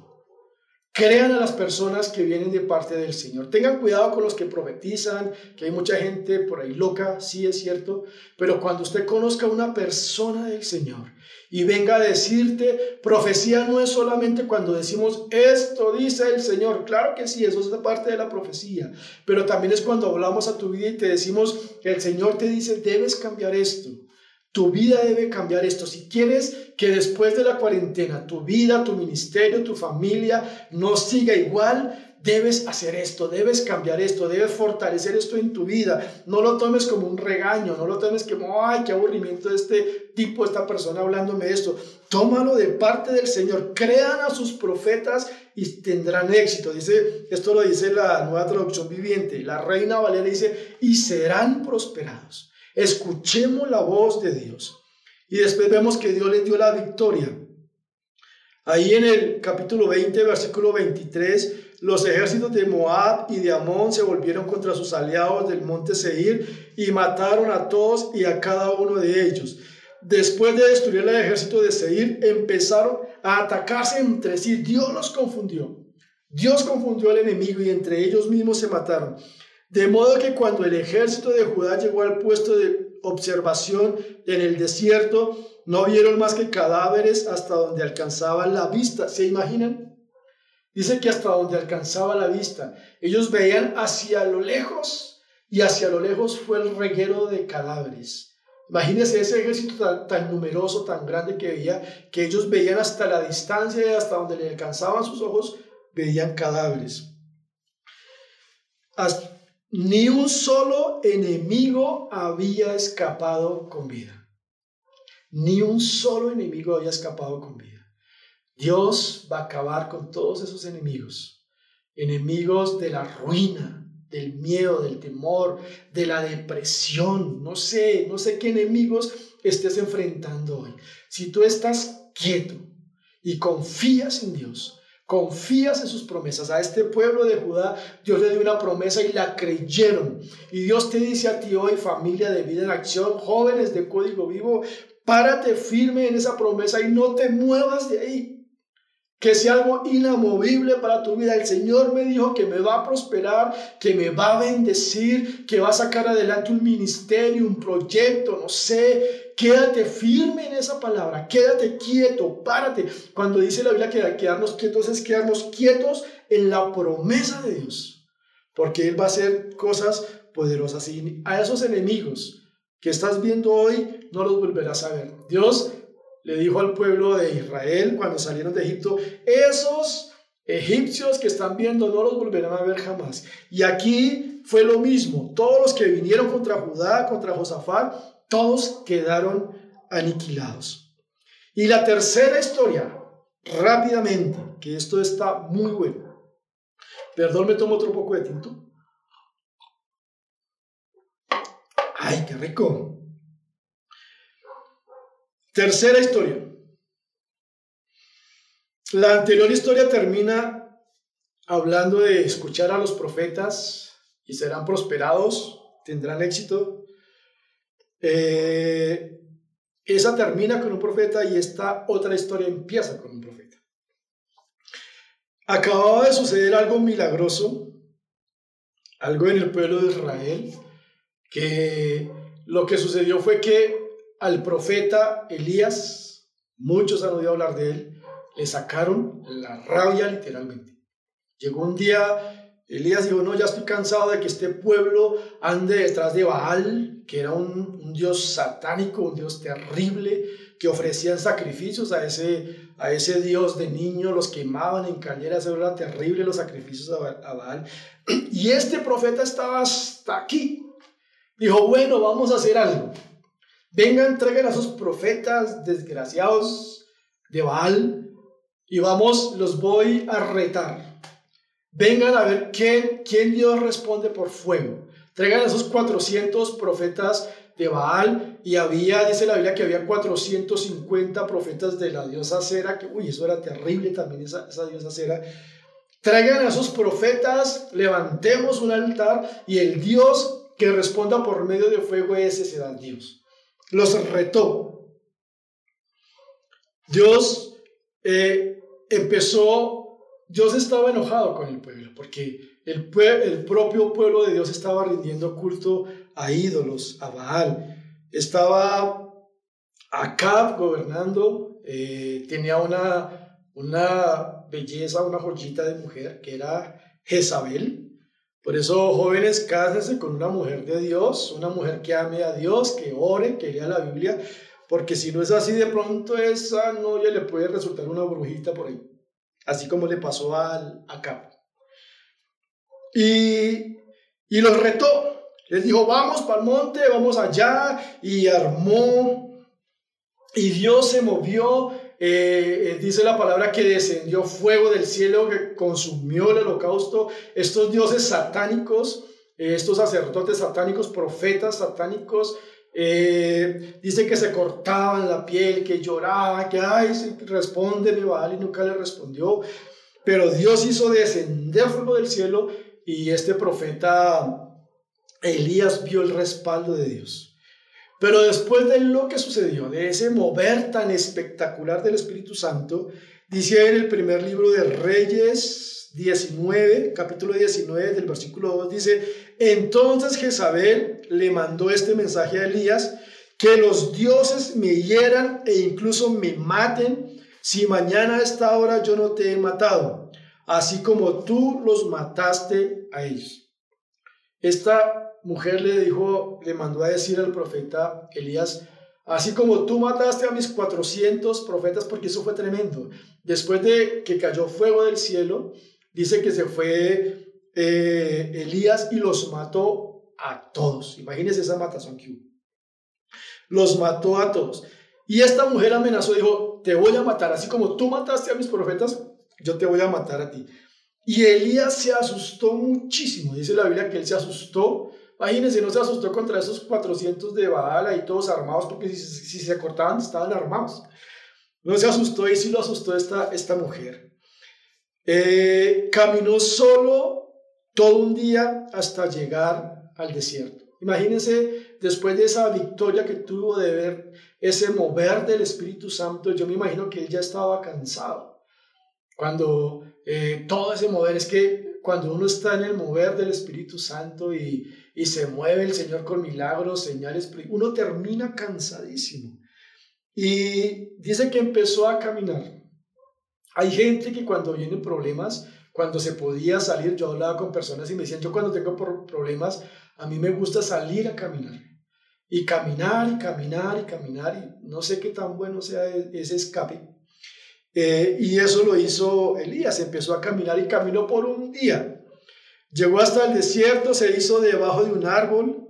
Crean a las personas que vienen de parte del Señor. Tengan cuidado con los que profetizan, que hay mucha gente por ahí loca, sí es cierto, pero cuando usted conozca a una persona del Señor y venga a decirte, profecía no es solamente cuando decimos, esto dice el Señor, claro que sí, eso es parte de la profecía, pero también es cuando hablamos a tu vida y te decimos, el Señor te dice, debes cambiar esto. Tu vida debe cambiar esto. Si quieres que después de la cuarentena tu vida, tu ministerio, tu familia no siga igual, debes hacer esto, debes cambiar esto, debes fortalecer esto en tu vida. No lo tomes como un regaño, no lo tomes como, ay, qué aburrimiento este tipo, esta persona hablándome de esto. Tómalo de parte del Señor. Crean a sus profetas y tendrán éxito. Dice, esto lo dice la nueva traducción viviente. La reina Valera dice, y serán prosperados. Escuchemos la voz de Dios. Y después vemos que Dios les dio la victoria. Ahí en el capítulo 20, versículo 23, los ejércitos de Moab y de Amón se volvieron contra sus aliados del monte Seir y mataron a todos y a cada uno de ellos. Después de destruir el ejército de Seir, empezaron a atacarse entre sí. Dios los confundió. Dios confundió al enemigo y entre ellos mismos se mataron. De modo que cuando el ejército de Judá llegó al puesto de observación en el desierto, no vieron más que cadáveres hasta donde alcanzaba la vista. ¿Se imaginan? Dice que hasta donde alcanzaba la vista. Ellos veían hacia lo lejos y hacia lo lejos fue el reguero de cadáveres. Imagínense ese ejército tan, numeroso, tan grande que veía, que ellos veían hasta la distancia y hasta donde le alcanzaban sus ojos, veían cadáveres. Ni un solo enemigo había escapado con vida. Ni un solo enemigo había escapado con vida. Dios va a acabar con todos esos enemigos. Enemigos de la ruina, del miedo, del temor, de la depresión. No sé, no sé qué enemigos estés enfrentando hoy. Si tú estás quieto y confías en Dios, confías en sus promesas. A este pueblo de Judá Dios le dio una promesa y la creyeron. Y Dios te dice a ti hoy, familia de vida en acción, jóvenes de código vivo, párate firme en esa promesa y no te muevas de ahí que sea algo inamovible para tu vida. El Señor me dijo que me va a prosperar, que me va a bendecir, que va a sacar adelante un ministerio, un proyecto, no sé. Quédate firme en esa palabra, quédate quieto, párate. Cuando dice la Biblia que quedarnos quietos es quedarnos quietos en la promesa de Dios, porque Él va a hacer cosas poderosas y a esos enemigos que estás viendo hoy no los volverás a ver. Dios le dijo al pueblo de Israel cuando salieron de Egipto, esos egipcios que están viendo no los volverán a ver jamás. Y aquí fue lo mismo, todos los que vinieron contra Judá, contra Josafat, todos quedaron aniquilados. Y la tercera historia, rápidamente, que esto está muy bueno. Perdón, me tomo otro poco de tinto. ¡Ay, qué rico! Tercera historia. La anterior historia termina hablando de escuchar a los profetas y serán prosperados, tendrán éxito. Eh, esa termina con un profeta y esta otra historia empieza con un profeta. Acababa de suceder algo milagroso, algo en el pueblo de Israel, que lo que sucedió fue que al profeta Elías, muchos han oído hablar de él, le sacaron la rabia literalmente. Llegó un día, Elías dijo, no, ya estoy cansado de que este pueblo ande detrás de Baal, que era un, dios satánico, un dios terrible, que ofrecían sacrificios a ese, a ese dios de niño, los quemaban en cañeras, era terrible los sacrificios a, a Baal. [CLEARS THROAT] Y este profeta estaba hasta aquí. Dijo, bueno, vamos a hacer algo. Vengan, traigan a esos profetas desgraciados de Baal y vamos, los voy a retar. Vengan a ver quién, quién Dios responde por fuego. Traigan a esos 400 profetas de Baal y había, dice la Biblia, que había 450 profetas de la diosa Cera, que, uy, eso era terrible también, esa, esa diosa Cera. Traigan a esos profetas, levantemos un altar y el Dios que responda por medio de fuego, ese será Dios los retó. Dios eh, empezó, Dios estaba enojado con el pueblo, porque el, el propio pueblo de Dios estaba rindiendo culto a ídolos, a Baal. Estaba Acab gobernando, eh, tenía una, una belleza, una joyita de mujer que era Jezabel. Por eso, jóvenes, cásense con una mujer de Dios, una mujer que ame a Dios, que ore, que lea la Biblia, porque si no es así, de pronto esa novia le puede resultar una brujita por ahí, así como le pasó al, a. Y, y los retó, les dijo, vamos para el monte, vamos allá, y armó, y Dios se movió eh, eh, dice la palabra que descendió fuego del cielo que consumió el holocausto. Estos dioses satánicos, eh, estos sacerdotes satánicos, profetas satánicos, dice que se cortaban la piel, que lloraban, que, ay, responde mi Baal y nunca le respondió. Pero Dios hizo descender fuego del cielo y este profeta Elías vio el respaldo de Dios. Pero después de lo que sucedió, de ese mover tan espectacular del Espíritu Santo, dice en el primer libro de Reyes 19, capítulo 19 del versículo 2, dice, entonces Jezabel le mandó este mensaje a Elías, que los dioses me hieran e incluso me maten si mañana a esta hora yo no te he matado, así como tú los mataste a ellos. Esta mujer le dijo, le mandó a decir al profeta Elías, así como tú mataste a mis 400 profetas, porque eso fue tremendo. Después de que cayó fuego del cielo, dice que se fue eh, Elías y los mató a todos. Imagínense esa matazón que hubo. Los mató a todos. Y esta mujer amenazó, dijo, te voy a matar, así como tú mataste a mis profetas, yo te voy a matar a ti. Y Elías se asustó muchísimo, dice la Biblia que él se asustó. Imagínense, no se asustó contra esos 400 de Baala y todos armados, porque si, se cortaban estaban armados. No se asustó y sí lo asustó esta, esta mujer. Eh, caminó solo todo un día hasta llegar al desierto. Imagínense, después de esa victoria que tuvo de ver ese mover del Espíritu Santo, yo me imagino que él ya estaba cansado. Cuando eh, todo ese mover, es que cuando uno está en el mover del Espíritu Santo y, y se mueve el Señor con milagros, señales, uno termina cansadísimo. Y dice que empezó a caminar. Hay gente que cuando vienen problemas, cuando se podía salir, yo hablaba con personas y me decían, yo cuando tengo problemas, a mí me gusta salir a caminar. Y caminar y caminar y caminar y no sé qué tan bueno sea e-, ese escape. Eh, y eso lo hizo Elías, empezó a caminar y caminó por un día. Llegó hasta el desierto, se hizo debajo de un árbol.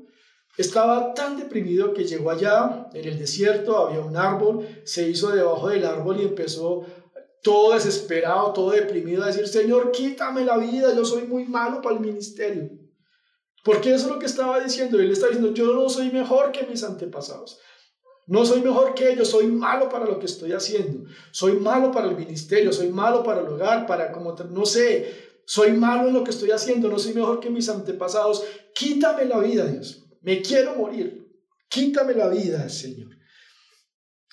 Estaba tan deprimido que llegó allá, en el desierto había un árbol, se hizo debajo del árbol y empezó todo desesperado, todo deprimido a decir, Señor, quítame la vida, yo soy muy malo para el ministerio. Porque eso es lo que estaba diciendo. Él está diciendo, yo no soy mejor que mis antepasados. No soy mejor que ellos, soy malo para lo que estoy haciendo. Soy malo para el ministerio, soy malo para el hogar, para como, no sé, soy malo en lo que estoy haciendo, no soy mejor que mis antepasados. Quítame la vida, Dios. Me quiero morir. Quítame la vida, Señor.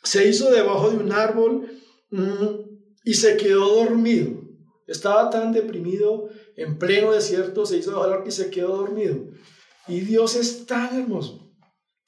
Se hizo debajo de un árbol mm, y se quedó dormido. Estaba tan deprimido, en pleno desierto, se hizo debajo del árbol y se quedó dormido. Y Dios es tan hermoso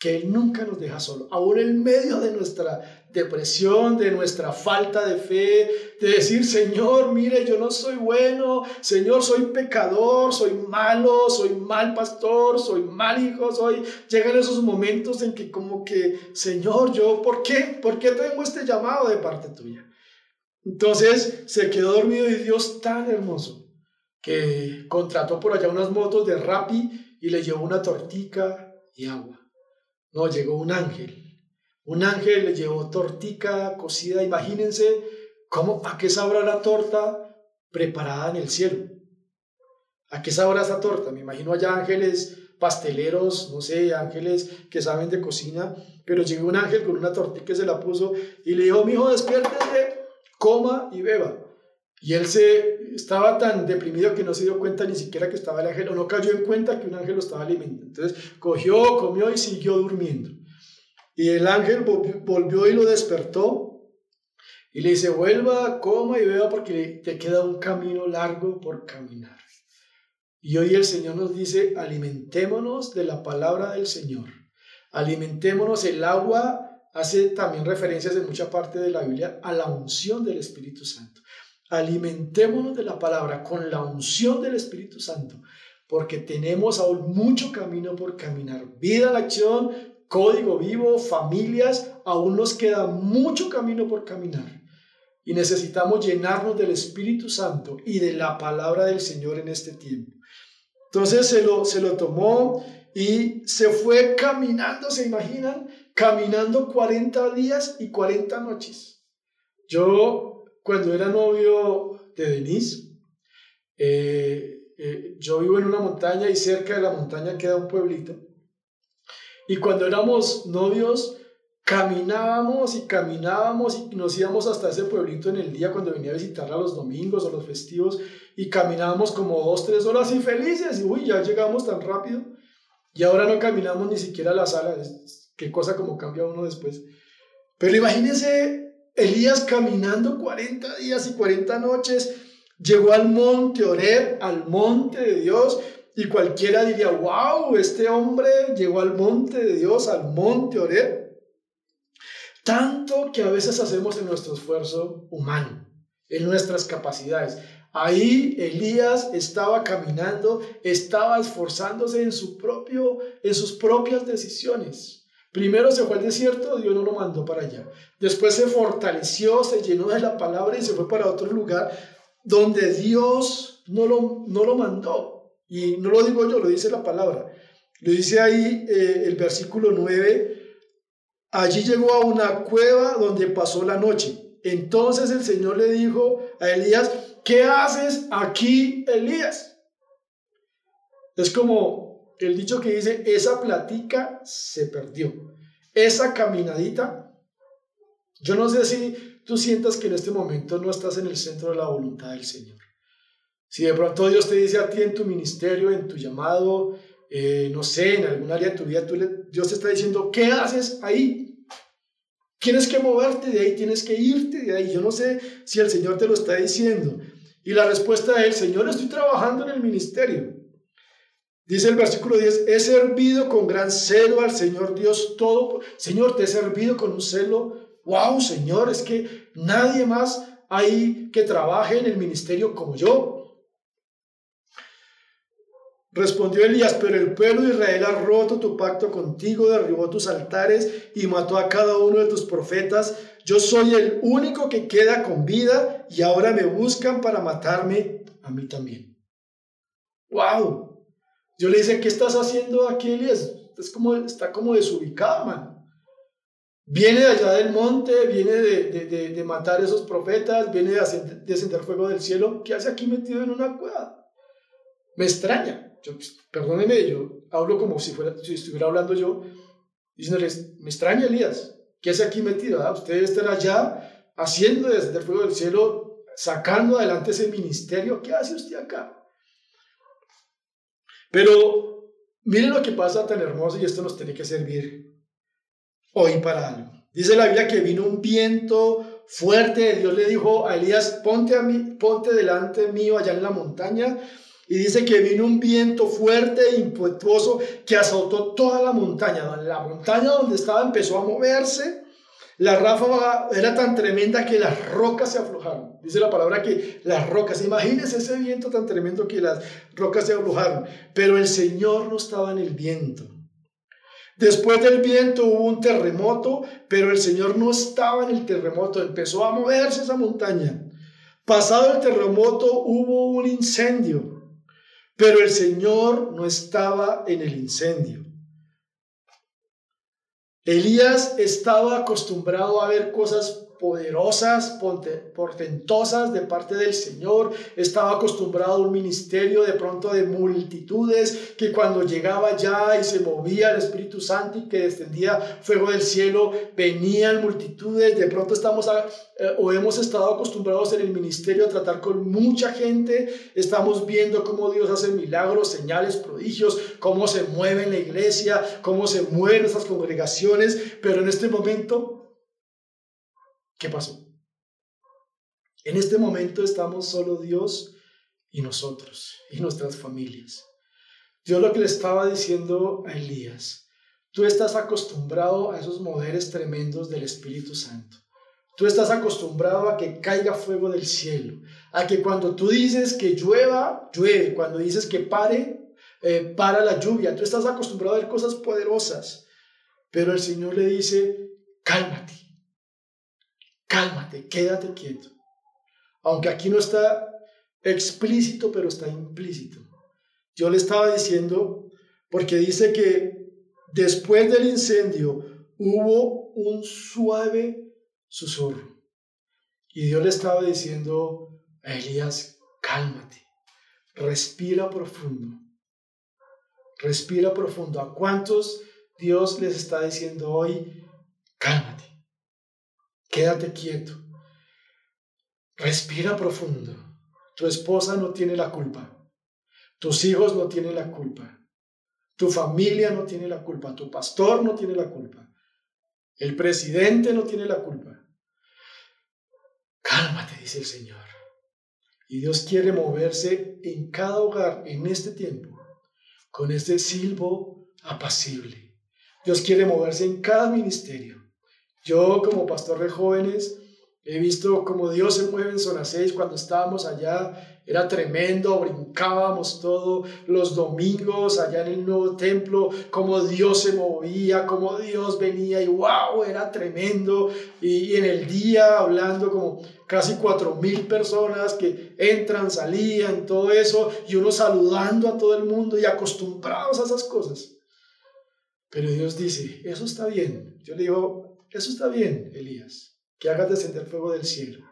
que Él nunca nos deja solo, aún en medio de nuestra depresión, de nuestra falta de fe, de decir, Señor, mire, yo no soy bueno, Señor, soy pecador, soy malo, soy mal pastor, soy mal hijo, soy... Llegan esos momentos en que como que, Señor, yo, ¿por qué? ¿Por qué tengo este llamado de parte tuya? Entonces se quedó dormido y Dios tan hermoso que contrató por allá unas motos de Rappi y le llevó una tortica y agua. No, llegó un ángel. Un ángel le llevó tortica cocida. Imagínense cómo, a qué sabrá la torta preparada en el cielo. ¿A qué sabrá esa torta? Me imagino allá ángeles pasteleros, no sé, ángeles que saben de cocina, pero llegó un ángel con una tortita que se la puso y le dijo, mi hijo, despiértese, coma y beba. Y él se estaba tan deprimido que no se dio cuenta ni siquiera que estaba el ángel, o no cayó en cuenta que un ángel lo estaba alimentando. Entonces cogió, comió y siguió durmiendo. Y el ángel volvió y lo despertó y le dice, vuelva, coma y beba porque te queda un camino largo por caminar. Y hoy el Señor nos dice, alimentémonos de la palabra del Señor. Alimentémonos el agua, hace también referencias en mucha parte de la Biblia a la unción del Espíritu Santo alimentémonos de la palabra con la unción del Espíritu Santo, porque tenemos aún mucho camino por caminar. Vida en acción, código vivo, familias, aún nos queda mucho camino por caminar. Y necesitamos llenarnos del Espíritu Santo y de la palabra del Señor en este tiempo. Entonces se lo, se lo tomó y se fue caminando, ¿se imaginan? Caminando 40 días y 40 noches. Yo cuando era novio de Denise, eh, eh, yo vivo en una montaña y cerca de la montaña queda un pueblito. Y cuando éramos novios, caminábamos y caminábamos y nos íbamos hasta ese pueblito en el día cuando venía a visitarla los domingos o los festivos y caminábamos como dos, tres horas y felices y uy, ya llegamos tan rápido y ahora no caminamos ni siquiera a la sala, qué cosa como cambia uno después. Pero imagínense Elías caminando 40 días y 40 noches, llegó al monte Oreb, al monte de Dios, y cualquiera diría, wow, este hombre llegó al monte de Dios, al monte Oreb. Tanto que a veces hacemos en nuestro esfuerzo humano, en nuestras capacidades. Ahí Elías estaba caminando, estaba esforzándose en, su propio, en sus propias decisiones. Primero se fue al desierto, Dios no lo mandó para allá. Después se fortaleció, se llenó de la palabra y se fue para otro lugar donde Dios no lo, no lo mandó. Y no lo digo yo, lo dice la palabra. Lo dice ahí eh, el versículo 9. Allí llegó a una cueva donde pasó la noche. Entonces el Señor le dijo a Elías, ¿qué haces aquí, Elías? Es como el dicho que dice, esa platica se perdió. Esa caminadita, yo no sé si tú sientas que en este momento no estás en el centro de la voluntad del Señor. Si de pronto Dios te dice a ti en tu ministerio, en tu llamado, eh, no sé, en algún área de tu vida, Dios te está diciendo, ¿qué haces ahí? Tienes que moverte de ahí, tienes que irte de ahí. Yo no sé si el Señor te lo está diciendo. Y la respuesta es, Señor, estoy trabajando en el ministerio. Dice el versículo 10, he servido con gran celo al Señor Dios todo. Señor, te he servido con un celo. Wow, Señor, es que nadie más hay que trabaje en el ministerio como yo. Respondió Elías, pero el pueblo de Israel ha roto tu pacto contigo, derribó tus altares y mató a cada uno de tus profetas. Yo soy el único que queda con vida y ahora me buscan para matarme a mí también. ¡Wow! Yo le dije, ¿qué estás haciendo aquí, Elías? Es como, está como desubicado, man. Viene de allá del monte, viene de, de, matar a esos profetas, viene de descender fuego del cielo. ¿Qué hace aquí metido en una cueva? Me extraña. Pues, perdóneme, yo hablo como si, fuera, si estuviera hablando yo, diciéndoles, me extraña Elías, ¿qué hace aquí metido? Ah? Usted estar allá haciendo desde el fuego del cielo, sacando adelante ese ministerio, ¿qué hace usted acá? Pero miren lo que pasa tan hermoso y esto nos tiene que servir hoy para algo. Dice la Biblia que vino un viento fuerte, Dios le dijo a Elías, ponte, ponte delante mío allá en la montaña y dice que vino un viento fuerte e impetuoso que azotó toda la montaña. La montaña donde estaba empezó a moverse. La ráfaga era tan tremenda que las rocas se aflojaron. Dice la palabra que las rocas, imagínense ese viento tan tremendo que las rocas se aflojaron. Pero el Señor no estaba en el viento. Después del viento hubo un terremoto, pero el Señor no estaba en el terremoto. Empezó a moverse esa montaña. Pasado el terremoto hubo un incendio. Pero el Señor no estaba en el incendio. Elías estaba acostumbrado a ver cosas poderosas, portentosas de parte del Señor. Estaba acostumbrado a un ministerio de pronto de multitudes que cuando llegaba ya y se movía el Espíritu Santo y que descendía fuego del cielo, venían multitudes. De pronto estamos eh, o hemos estado acostumbrados en el ministerio a tratar con mucha gente. Estamos viendo cómo Dios hace milagros, señales, prodigios, cómo se mueve en la iglesia, cómo se mueven esas congregaciones. Pero en este momento ¿Qué pasó? En este momento estamos solo Dios y nosotros y nuestras familias. Dios lo que le estaba diciendo a Elías, tú estás acostumbrado a esos modelos tremendos del Espíritu Santo. Tú estás acostumbrado a que caiga fuego del cielo, a que cuando tú dices que llueva, llueve, cuando dices que pare, eh, para la lluvia. Tú estás acostumbrado a ver cosas poderosas, pero el Señor le dice, cálmate, cálmate, quédate quieto. Aunque aquí no está explícito, pero está implícito. Yo le estaba diciendo, porque dice que después del incendio hubo un suave susurro. Y Dios le estaba diciendo a Elías, cálmate, respira profundo, respira profundo. ¿A cuántos Dios les está diciendo hoy, cálmate? Quédate quieto. Respira profundo. Tu esposa no tiene la culpa. Tus hijos no tienen la culpa. Tu familia no tiene la culpa. Tu pastor no tiene la culpa. El presidente no tiene la culpa. Cálmate, dice el Señor. Y Dios quiere moverse en cada hogar en este tiempo con este silbo apacible. Dios quiere moverse en cada ministerio yo como pastor de jóvenes He visto como Dios se mueve en zona 6 cuando estábamos allá. Era tremendo, brincábamos todos los domingos allá en el nuevo templo, como Dios se movía, como Dios venía y wow, era tremendo. Y, en el día hablando como casi cuatro mil personas que entran, salían, todo eso, y uno saludando a todo el mundo y acostumbrados a esas cosas. Pero Dios dice, eso está bien. Yo le digo, eso está bien, Elías que hagas descender fuego del cielo.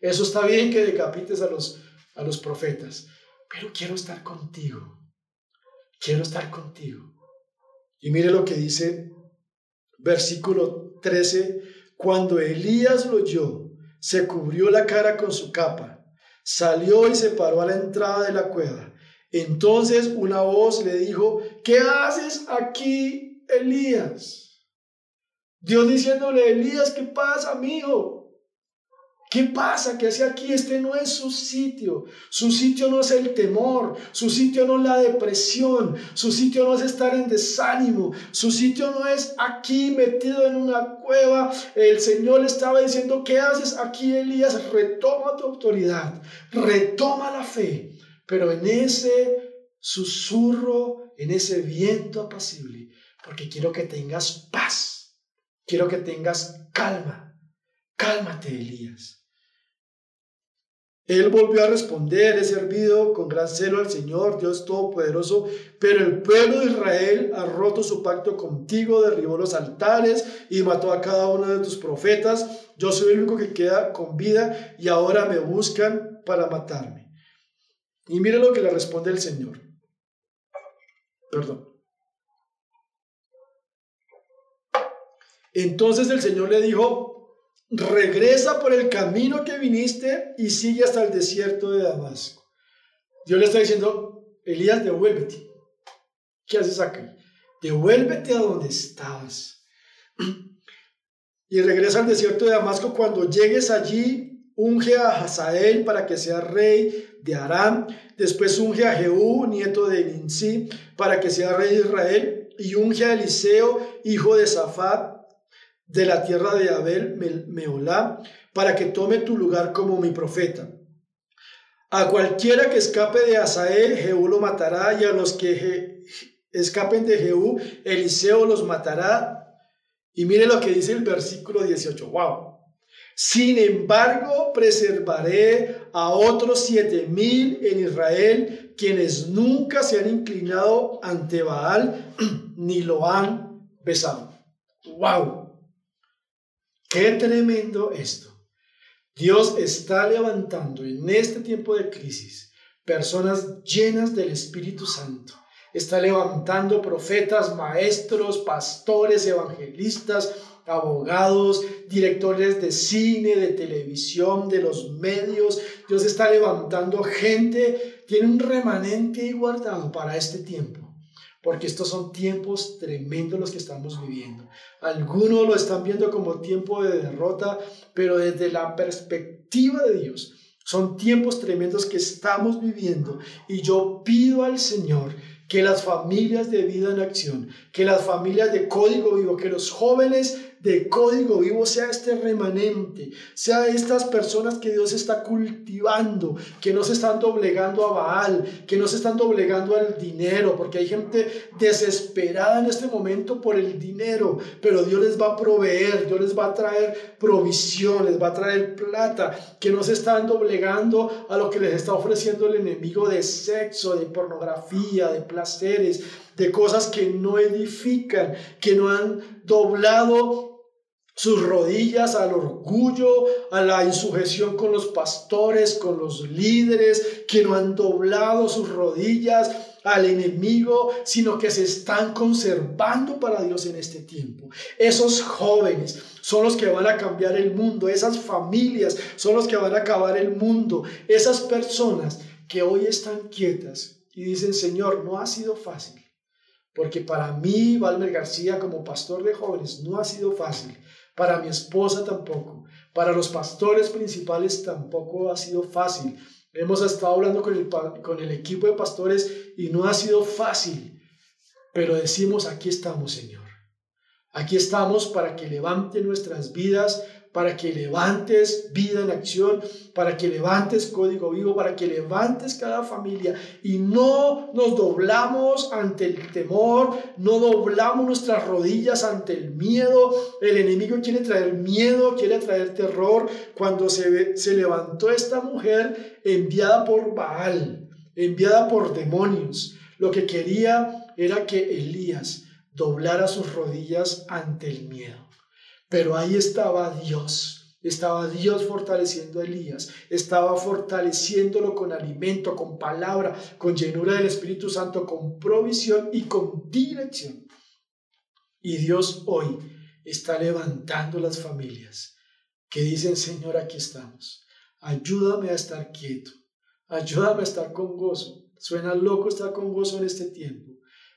Eso está bien que decapites a los, a los profetas, pero quiero estar contigo. Quiero estar contigo. Y mire lo que dice versículo 13. Cuando Elías lo oyó, se cubrió la cara con su capa, salió y se paró a la entrada de la cueva. Entonces una voz le dijo, ¿qué haces aquí, Elías? Dios diciéndole, Elías, ¿qué pasa, amigo? ¿Qué pasa? ¿Qué hace aquí? Este no es su sitio. Su sitio no es el temor. Su sitio no es la depresión. Su sitio no es estar en desánimo. Su sitio no es aquí metido en una cueva. El Señor le estaba diciendo, ¿qué haces aquí, Elías? Retoma tu autoridad. Retoma la fe. Pero en ese susurro, en ese viento apacible, porque quiero que tengas paz Quiero que tengas calma. Cálmate, Elías. Él volvió a responder, he servido con gran celo al Señor, Dios Todopoderoso, pero el pueblo de Israel ha roto su pacto contigo, derribó los altares y mató a cada uno de tus profetas. Yo soy el único que queda con vida y ahora me buscan para matarme. Y mire lo que le responde el Señor. Perdón. Entonces el Señor le dijo, regresa por el camino que viniste y sigue hasta el desierto de Damasco. Dios le está diciendo, Elías, devuélvete. ¿Qué haces aquí? Devuélvete a donde estabas. [CLEARS THROAT] Y regresa al desierto de Damasco. Cuando llegues allí, unge a Hazael para que sea rey de Aram. Después unge a Jehú, nieto de Ninsi, para que sea rey de Israel. Y unge a Eliseo, hijo de Safat, de la tierra de Abel Meolá, para que tome tu lugar como mi profeta. A cualquiera que escape de Asael, Jehú lo matará, y a los que escapen de Jehú, Eliseo los matará. Y mire lo que dice el versículo 18. ¡Wow! Sin embargo, preservaré a otros siete mil en Israel, quienes nunca se han inclinado ante Baal [CLEARS THROAT] ni lo han besado. ¡Wow! Qué tremendo esto. Dios está levantando en este tiempo de crisis personas llenas del Espíritu Santo. Está levantando profetas, maestros, pastores, evangelistas, abogados, directores de cine, de televisión, de los medios. Dios está levantando gente, tiene un remanente guardado para este tiempo porque estos son tiempos tremendos los que estamos viviendo. Algunos lo están viendo como tiempo de derrota, pero desde la perspectiva de Dios, son tiempos tremendos que estamos viviendo y yo pido al Señor que las familias de vida en acción, que las familias de código vivo, que los jóvenes de código vivo sea este remanente, sea estas personas que Dios está cultivando, que no se están doblegando a Baal, que no se están doblegando al dinero, porque hay gente desesperada en este momento por el dinero, pero Dios les va a proveer, Dios les va a traer provisión, les va a traer plata, que no se están doblegando a lo que les está ofreciendo el enemigo de sexo, de pornografía, de placeres, de cosas que no edifican, que no han doblado sus rodillas al orgullo, a la insujeción con los pastores, con los líderes, que no han doblado sus rodillas al enemigo, sino que se están conservando para Dios en este tiempo. Esos jóvenes son los que van a cambiar el mundo, esas familias son los que van a acabar el mundo, esas personas que hoy están quietas y dicen, Señor, no ha sido fácil. Porque para mí, Valmer García, como pastor de jóvenes, no ha sido fácil para mi esposa tampoco. Para los pastores principales tampoco ha sido fácil. Hemos estado hablando con el, con el equipo de pastores y no ha sido fácil. Pero decimos, aquí estamos, Señor. Aquí estamos para que levante nuestras vidas, para que levantes vida en acción, para que levantes código vivo, para que levantes cada familia y no nos doblamos ante el temor, no doblamos nuestras rodillas ante el miedo. El enemigo quiere traer miedo, quiere traer terror. Cuando se, se levantó esta mujer enviada por Baal, enviada por demonios, lo que quería era que Elías doblara sus rodillas ante el miedo. Pero ahí estaba Dios, estaba Dios fortaleciendo a Elías, estaba fortaleciéndolo con alimento, con palabra, con llenura del Espíritu Santo, con provisión y con dirección. Y Dios hoy está levantando las familias que dicen, Señor, aquí estamos. Ayúdame a estar quieto, ayúdame a estar con gozo. Suena loco estar con gozo en este tiempo,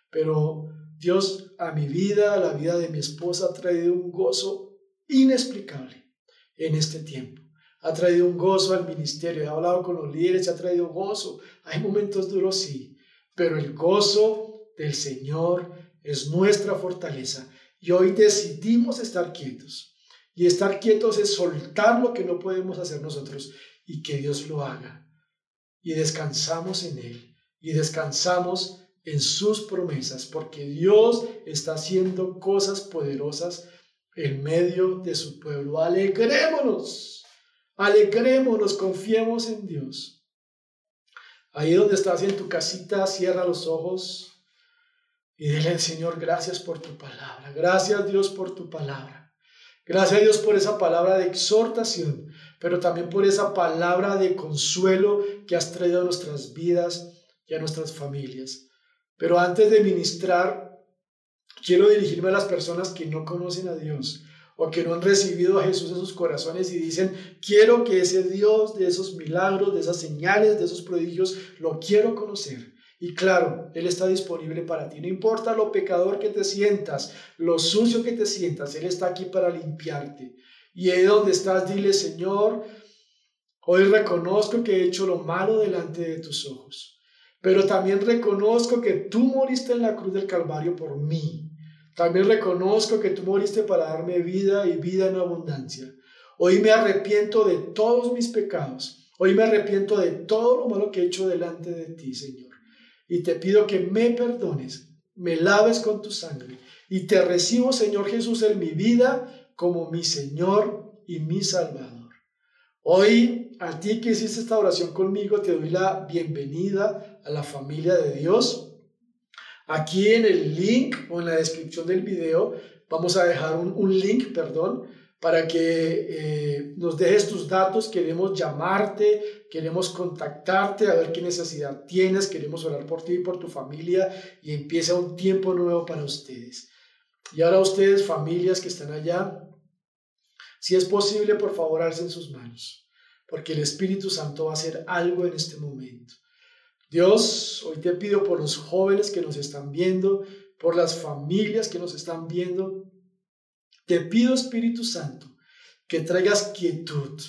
pero Dios a mi vida, a la vida de mi esposa, ha traído un gozo inexplicable en este tiempo. Ha traído un gozo al ministerio. He hablado con los líderes, ha traído gozo. Hay momentos duros, sí, pero el gozo del Señor es nuestra fortaleza. Y hoy decidimos estar quietos. Y estar quietos es soltar lo que no podemos hacer nosotros y que Dios lo haga. Y descansamos en Él. Y descansamos en sus promesas, porque Dios está haciendo cosas poderosas en medio de su pueblo. Alegrémonos, alegrémonos, confiemos en Dios. Ahí donde estás en tu casita, cierra los ojos y dile Señor gracias por tu palabra. Gracias Dios por tu palabra. Gracias Dios por esa palabra de exhortación, pero también por esa palabra de consuelo que has traído a nuestras vidas y a nuestras familias. Pero antes de ministrar, quiero dirigirme a las personas que no conocen a Dios o que no han recibido a Jesús en sus corazones y dicen, quiero que ese Dios de esos milagros, de esas señales, de esos prodigios, lo quiero conocer. Y claro, Él está disponible para ti. No importa lo pecador que te sientas, lo sucio que te sientas, Él está aquí para limpiarte. Y ahí donde estás, dile, Señor, hoy reconozco que he hecho lo malo delante de tus ojos pero también reconozco que tú moriste en la cruz del Calvario por mí. También reconozco que tú moriste para darme vida y vida en abundancia. Hoy me arrepiento de todos mis pecados. Hoy me arrepiento de todo lo malo que he hecho delante de ti, Señor. Y te pido que me perdones, me laves con tu sangre. Y te recibo, Señor Jesús, en mi vida como mi Señor y mi Salvador. Hoy, a ti que hiciste esta oración conmigo, te doy la bienvenida a la familia de Dios. Aquí en el link o en la descripción del video vamos a dejar un, link, perdón, para que eh, nos dejes tus datos. Queremos llamarte, queremos contactarte, a ver qué necesidad tienes, queremos orar por ti y por tu familia y empieza un tiempo nuevo para ustedes. Y ahora ustedes, familias que están allá, si es posible, por favor, alcen sus manos, porque el Espíritu Santo va a hacer algo en este momento. Dios, hoy te pido por los jóvenes que nos están viendo, por las familias que nos están viendo. Te pido, Espíritu Santo, que traigas quietud.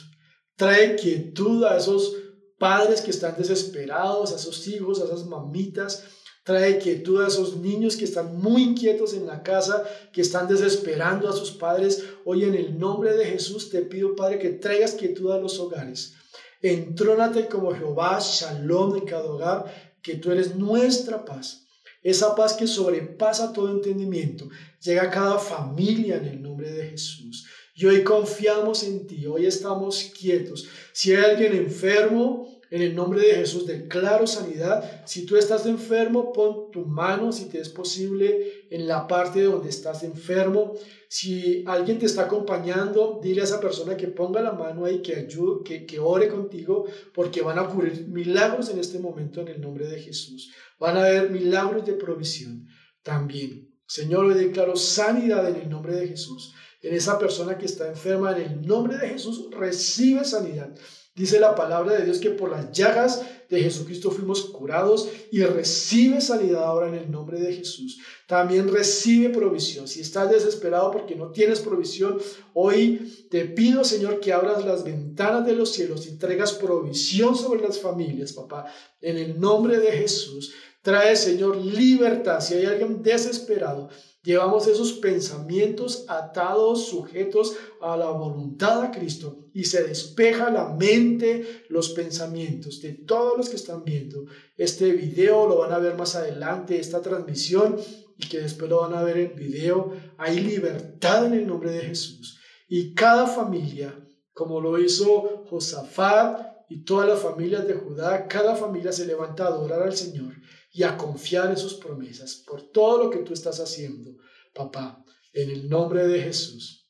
Trae quietud a esos padres que están desesperados, a esos hijos, a esas mamitas. Trae quietud a esos niños que están muy inquietos en la casa, que están desesperando a sus padres. Hoy en el nombre de Jesús te pido, Padre, que traigas quietud a los hogares. Entrónate como Jehová, Shalom en cada hogar, que tú eres nuestra paz. Esa paz que sobrepasa todo entendimiento. Llega a cada familia en el nombre de Jesús. Y hoy confiamos en ti, hoy estamos quietos. Si hay alguien enfermo, en el nombre de Jesús declaro sanidad. Si tú estás enfermo, pon tu mano, si te es posible, en la parte donde estás enfermo. Si alguien te está acompañando, dile a esa persona que ponga la mano ahí, que ayude, que, que ore contigo, porque van a ocurrir milagros en este momento en el nombre de Jesús. Van a haber milagros de provisión también. Señor, hoy declaro sanidad en el nombre de Jesús. En esa persona que está enferma, en el nombre de Jesús, recibe sanidad. Dice la palabra de Dios que por las llagas de Jesucristo fuimos curados y recibe sanidad ahora en el nombre de Jesús. También recibe provisión. Si estás desesperado porque no tienes provisión, hoy te pido, Señor, que abras las ventanas de los cielos y traigas provisión sobre las familias, papá, en el nombre de Jesús. Trae, Señor, libertad. Si hay alguien desesperado, Llevamos esos pensamientos atados, sujetos a la voluntad a Cristo y se despeja la mente, los pensamientos de todos los que están viendo. Este video lo van a ver más adelante, esta transmisión y que después lo van a ver en video. Hay libertad en el nombre de Jesús. Y cada familia, como lo hizo Josafat y todas las familias de Judá, cada familia se levanta a adorar al Señor y a confiar en sus promesas por todo lo que tú estás haciendo, papá, en el nombre de Jesús.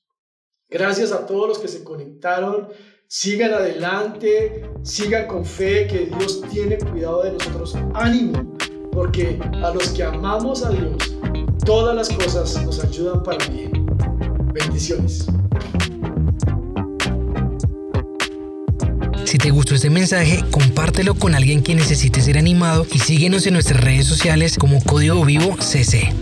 Gracias a todos los que se conectaron. Sigan adelante, sigan con fe que Dios tiene cuidado de nosotros. Ánimo, porque a los que amamos a Dios, todas las cosas nos ayudan para bien. Bendiciones. Si te gustó este mensaje, compártelo con alguien que necesite ser animado y síguenos en nuestras redes sociales como Código Vivo CC.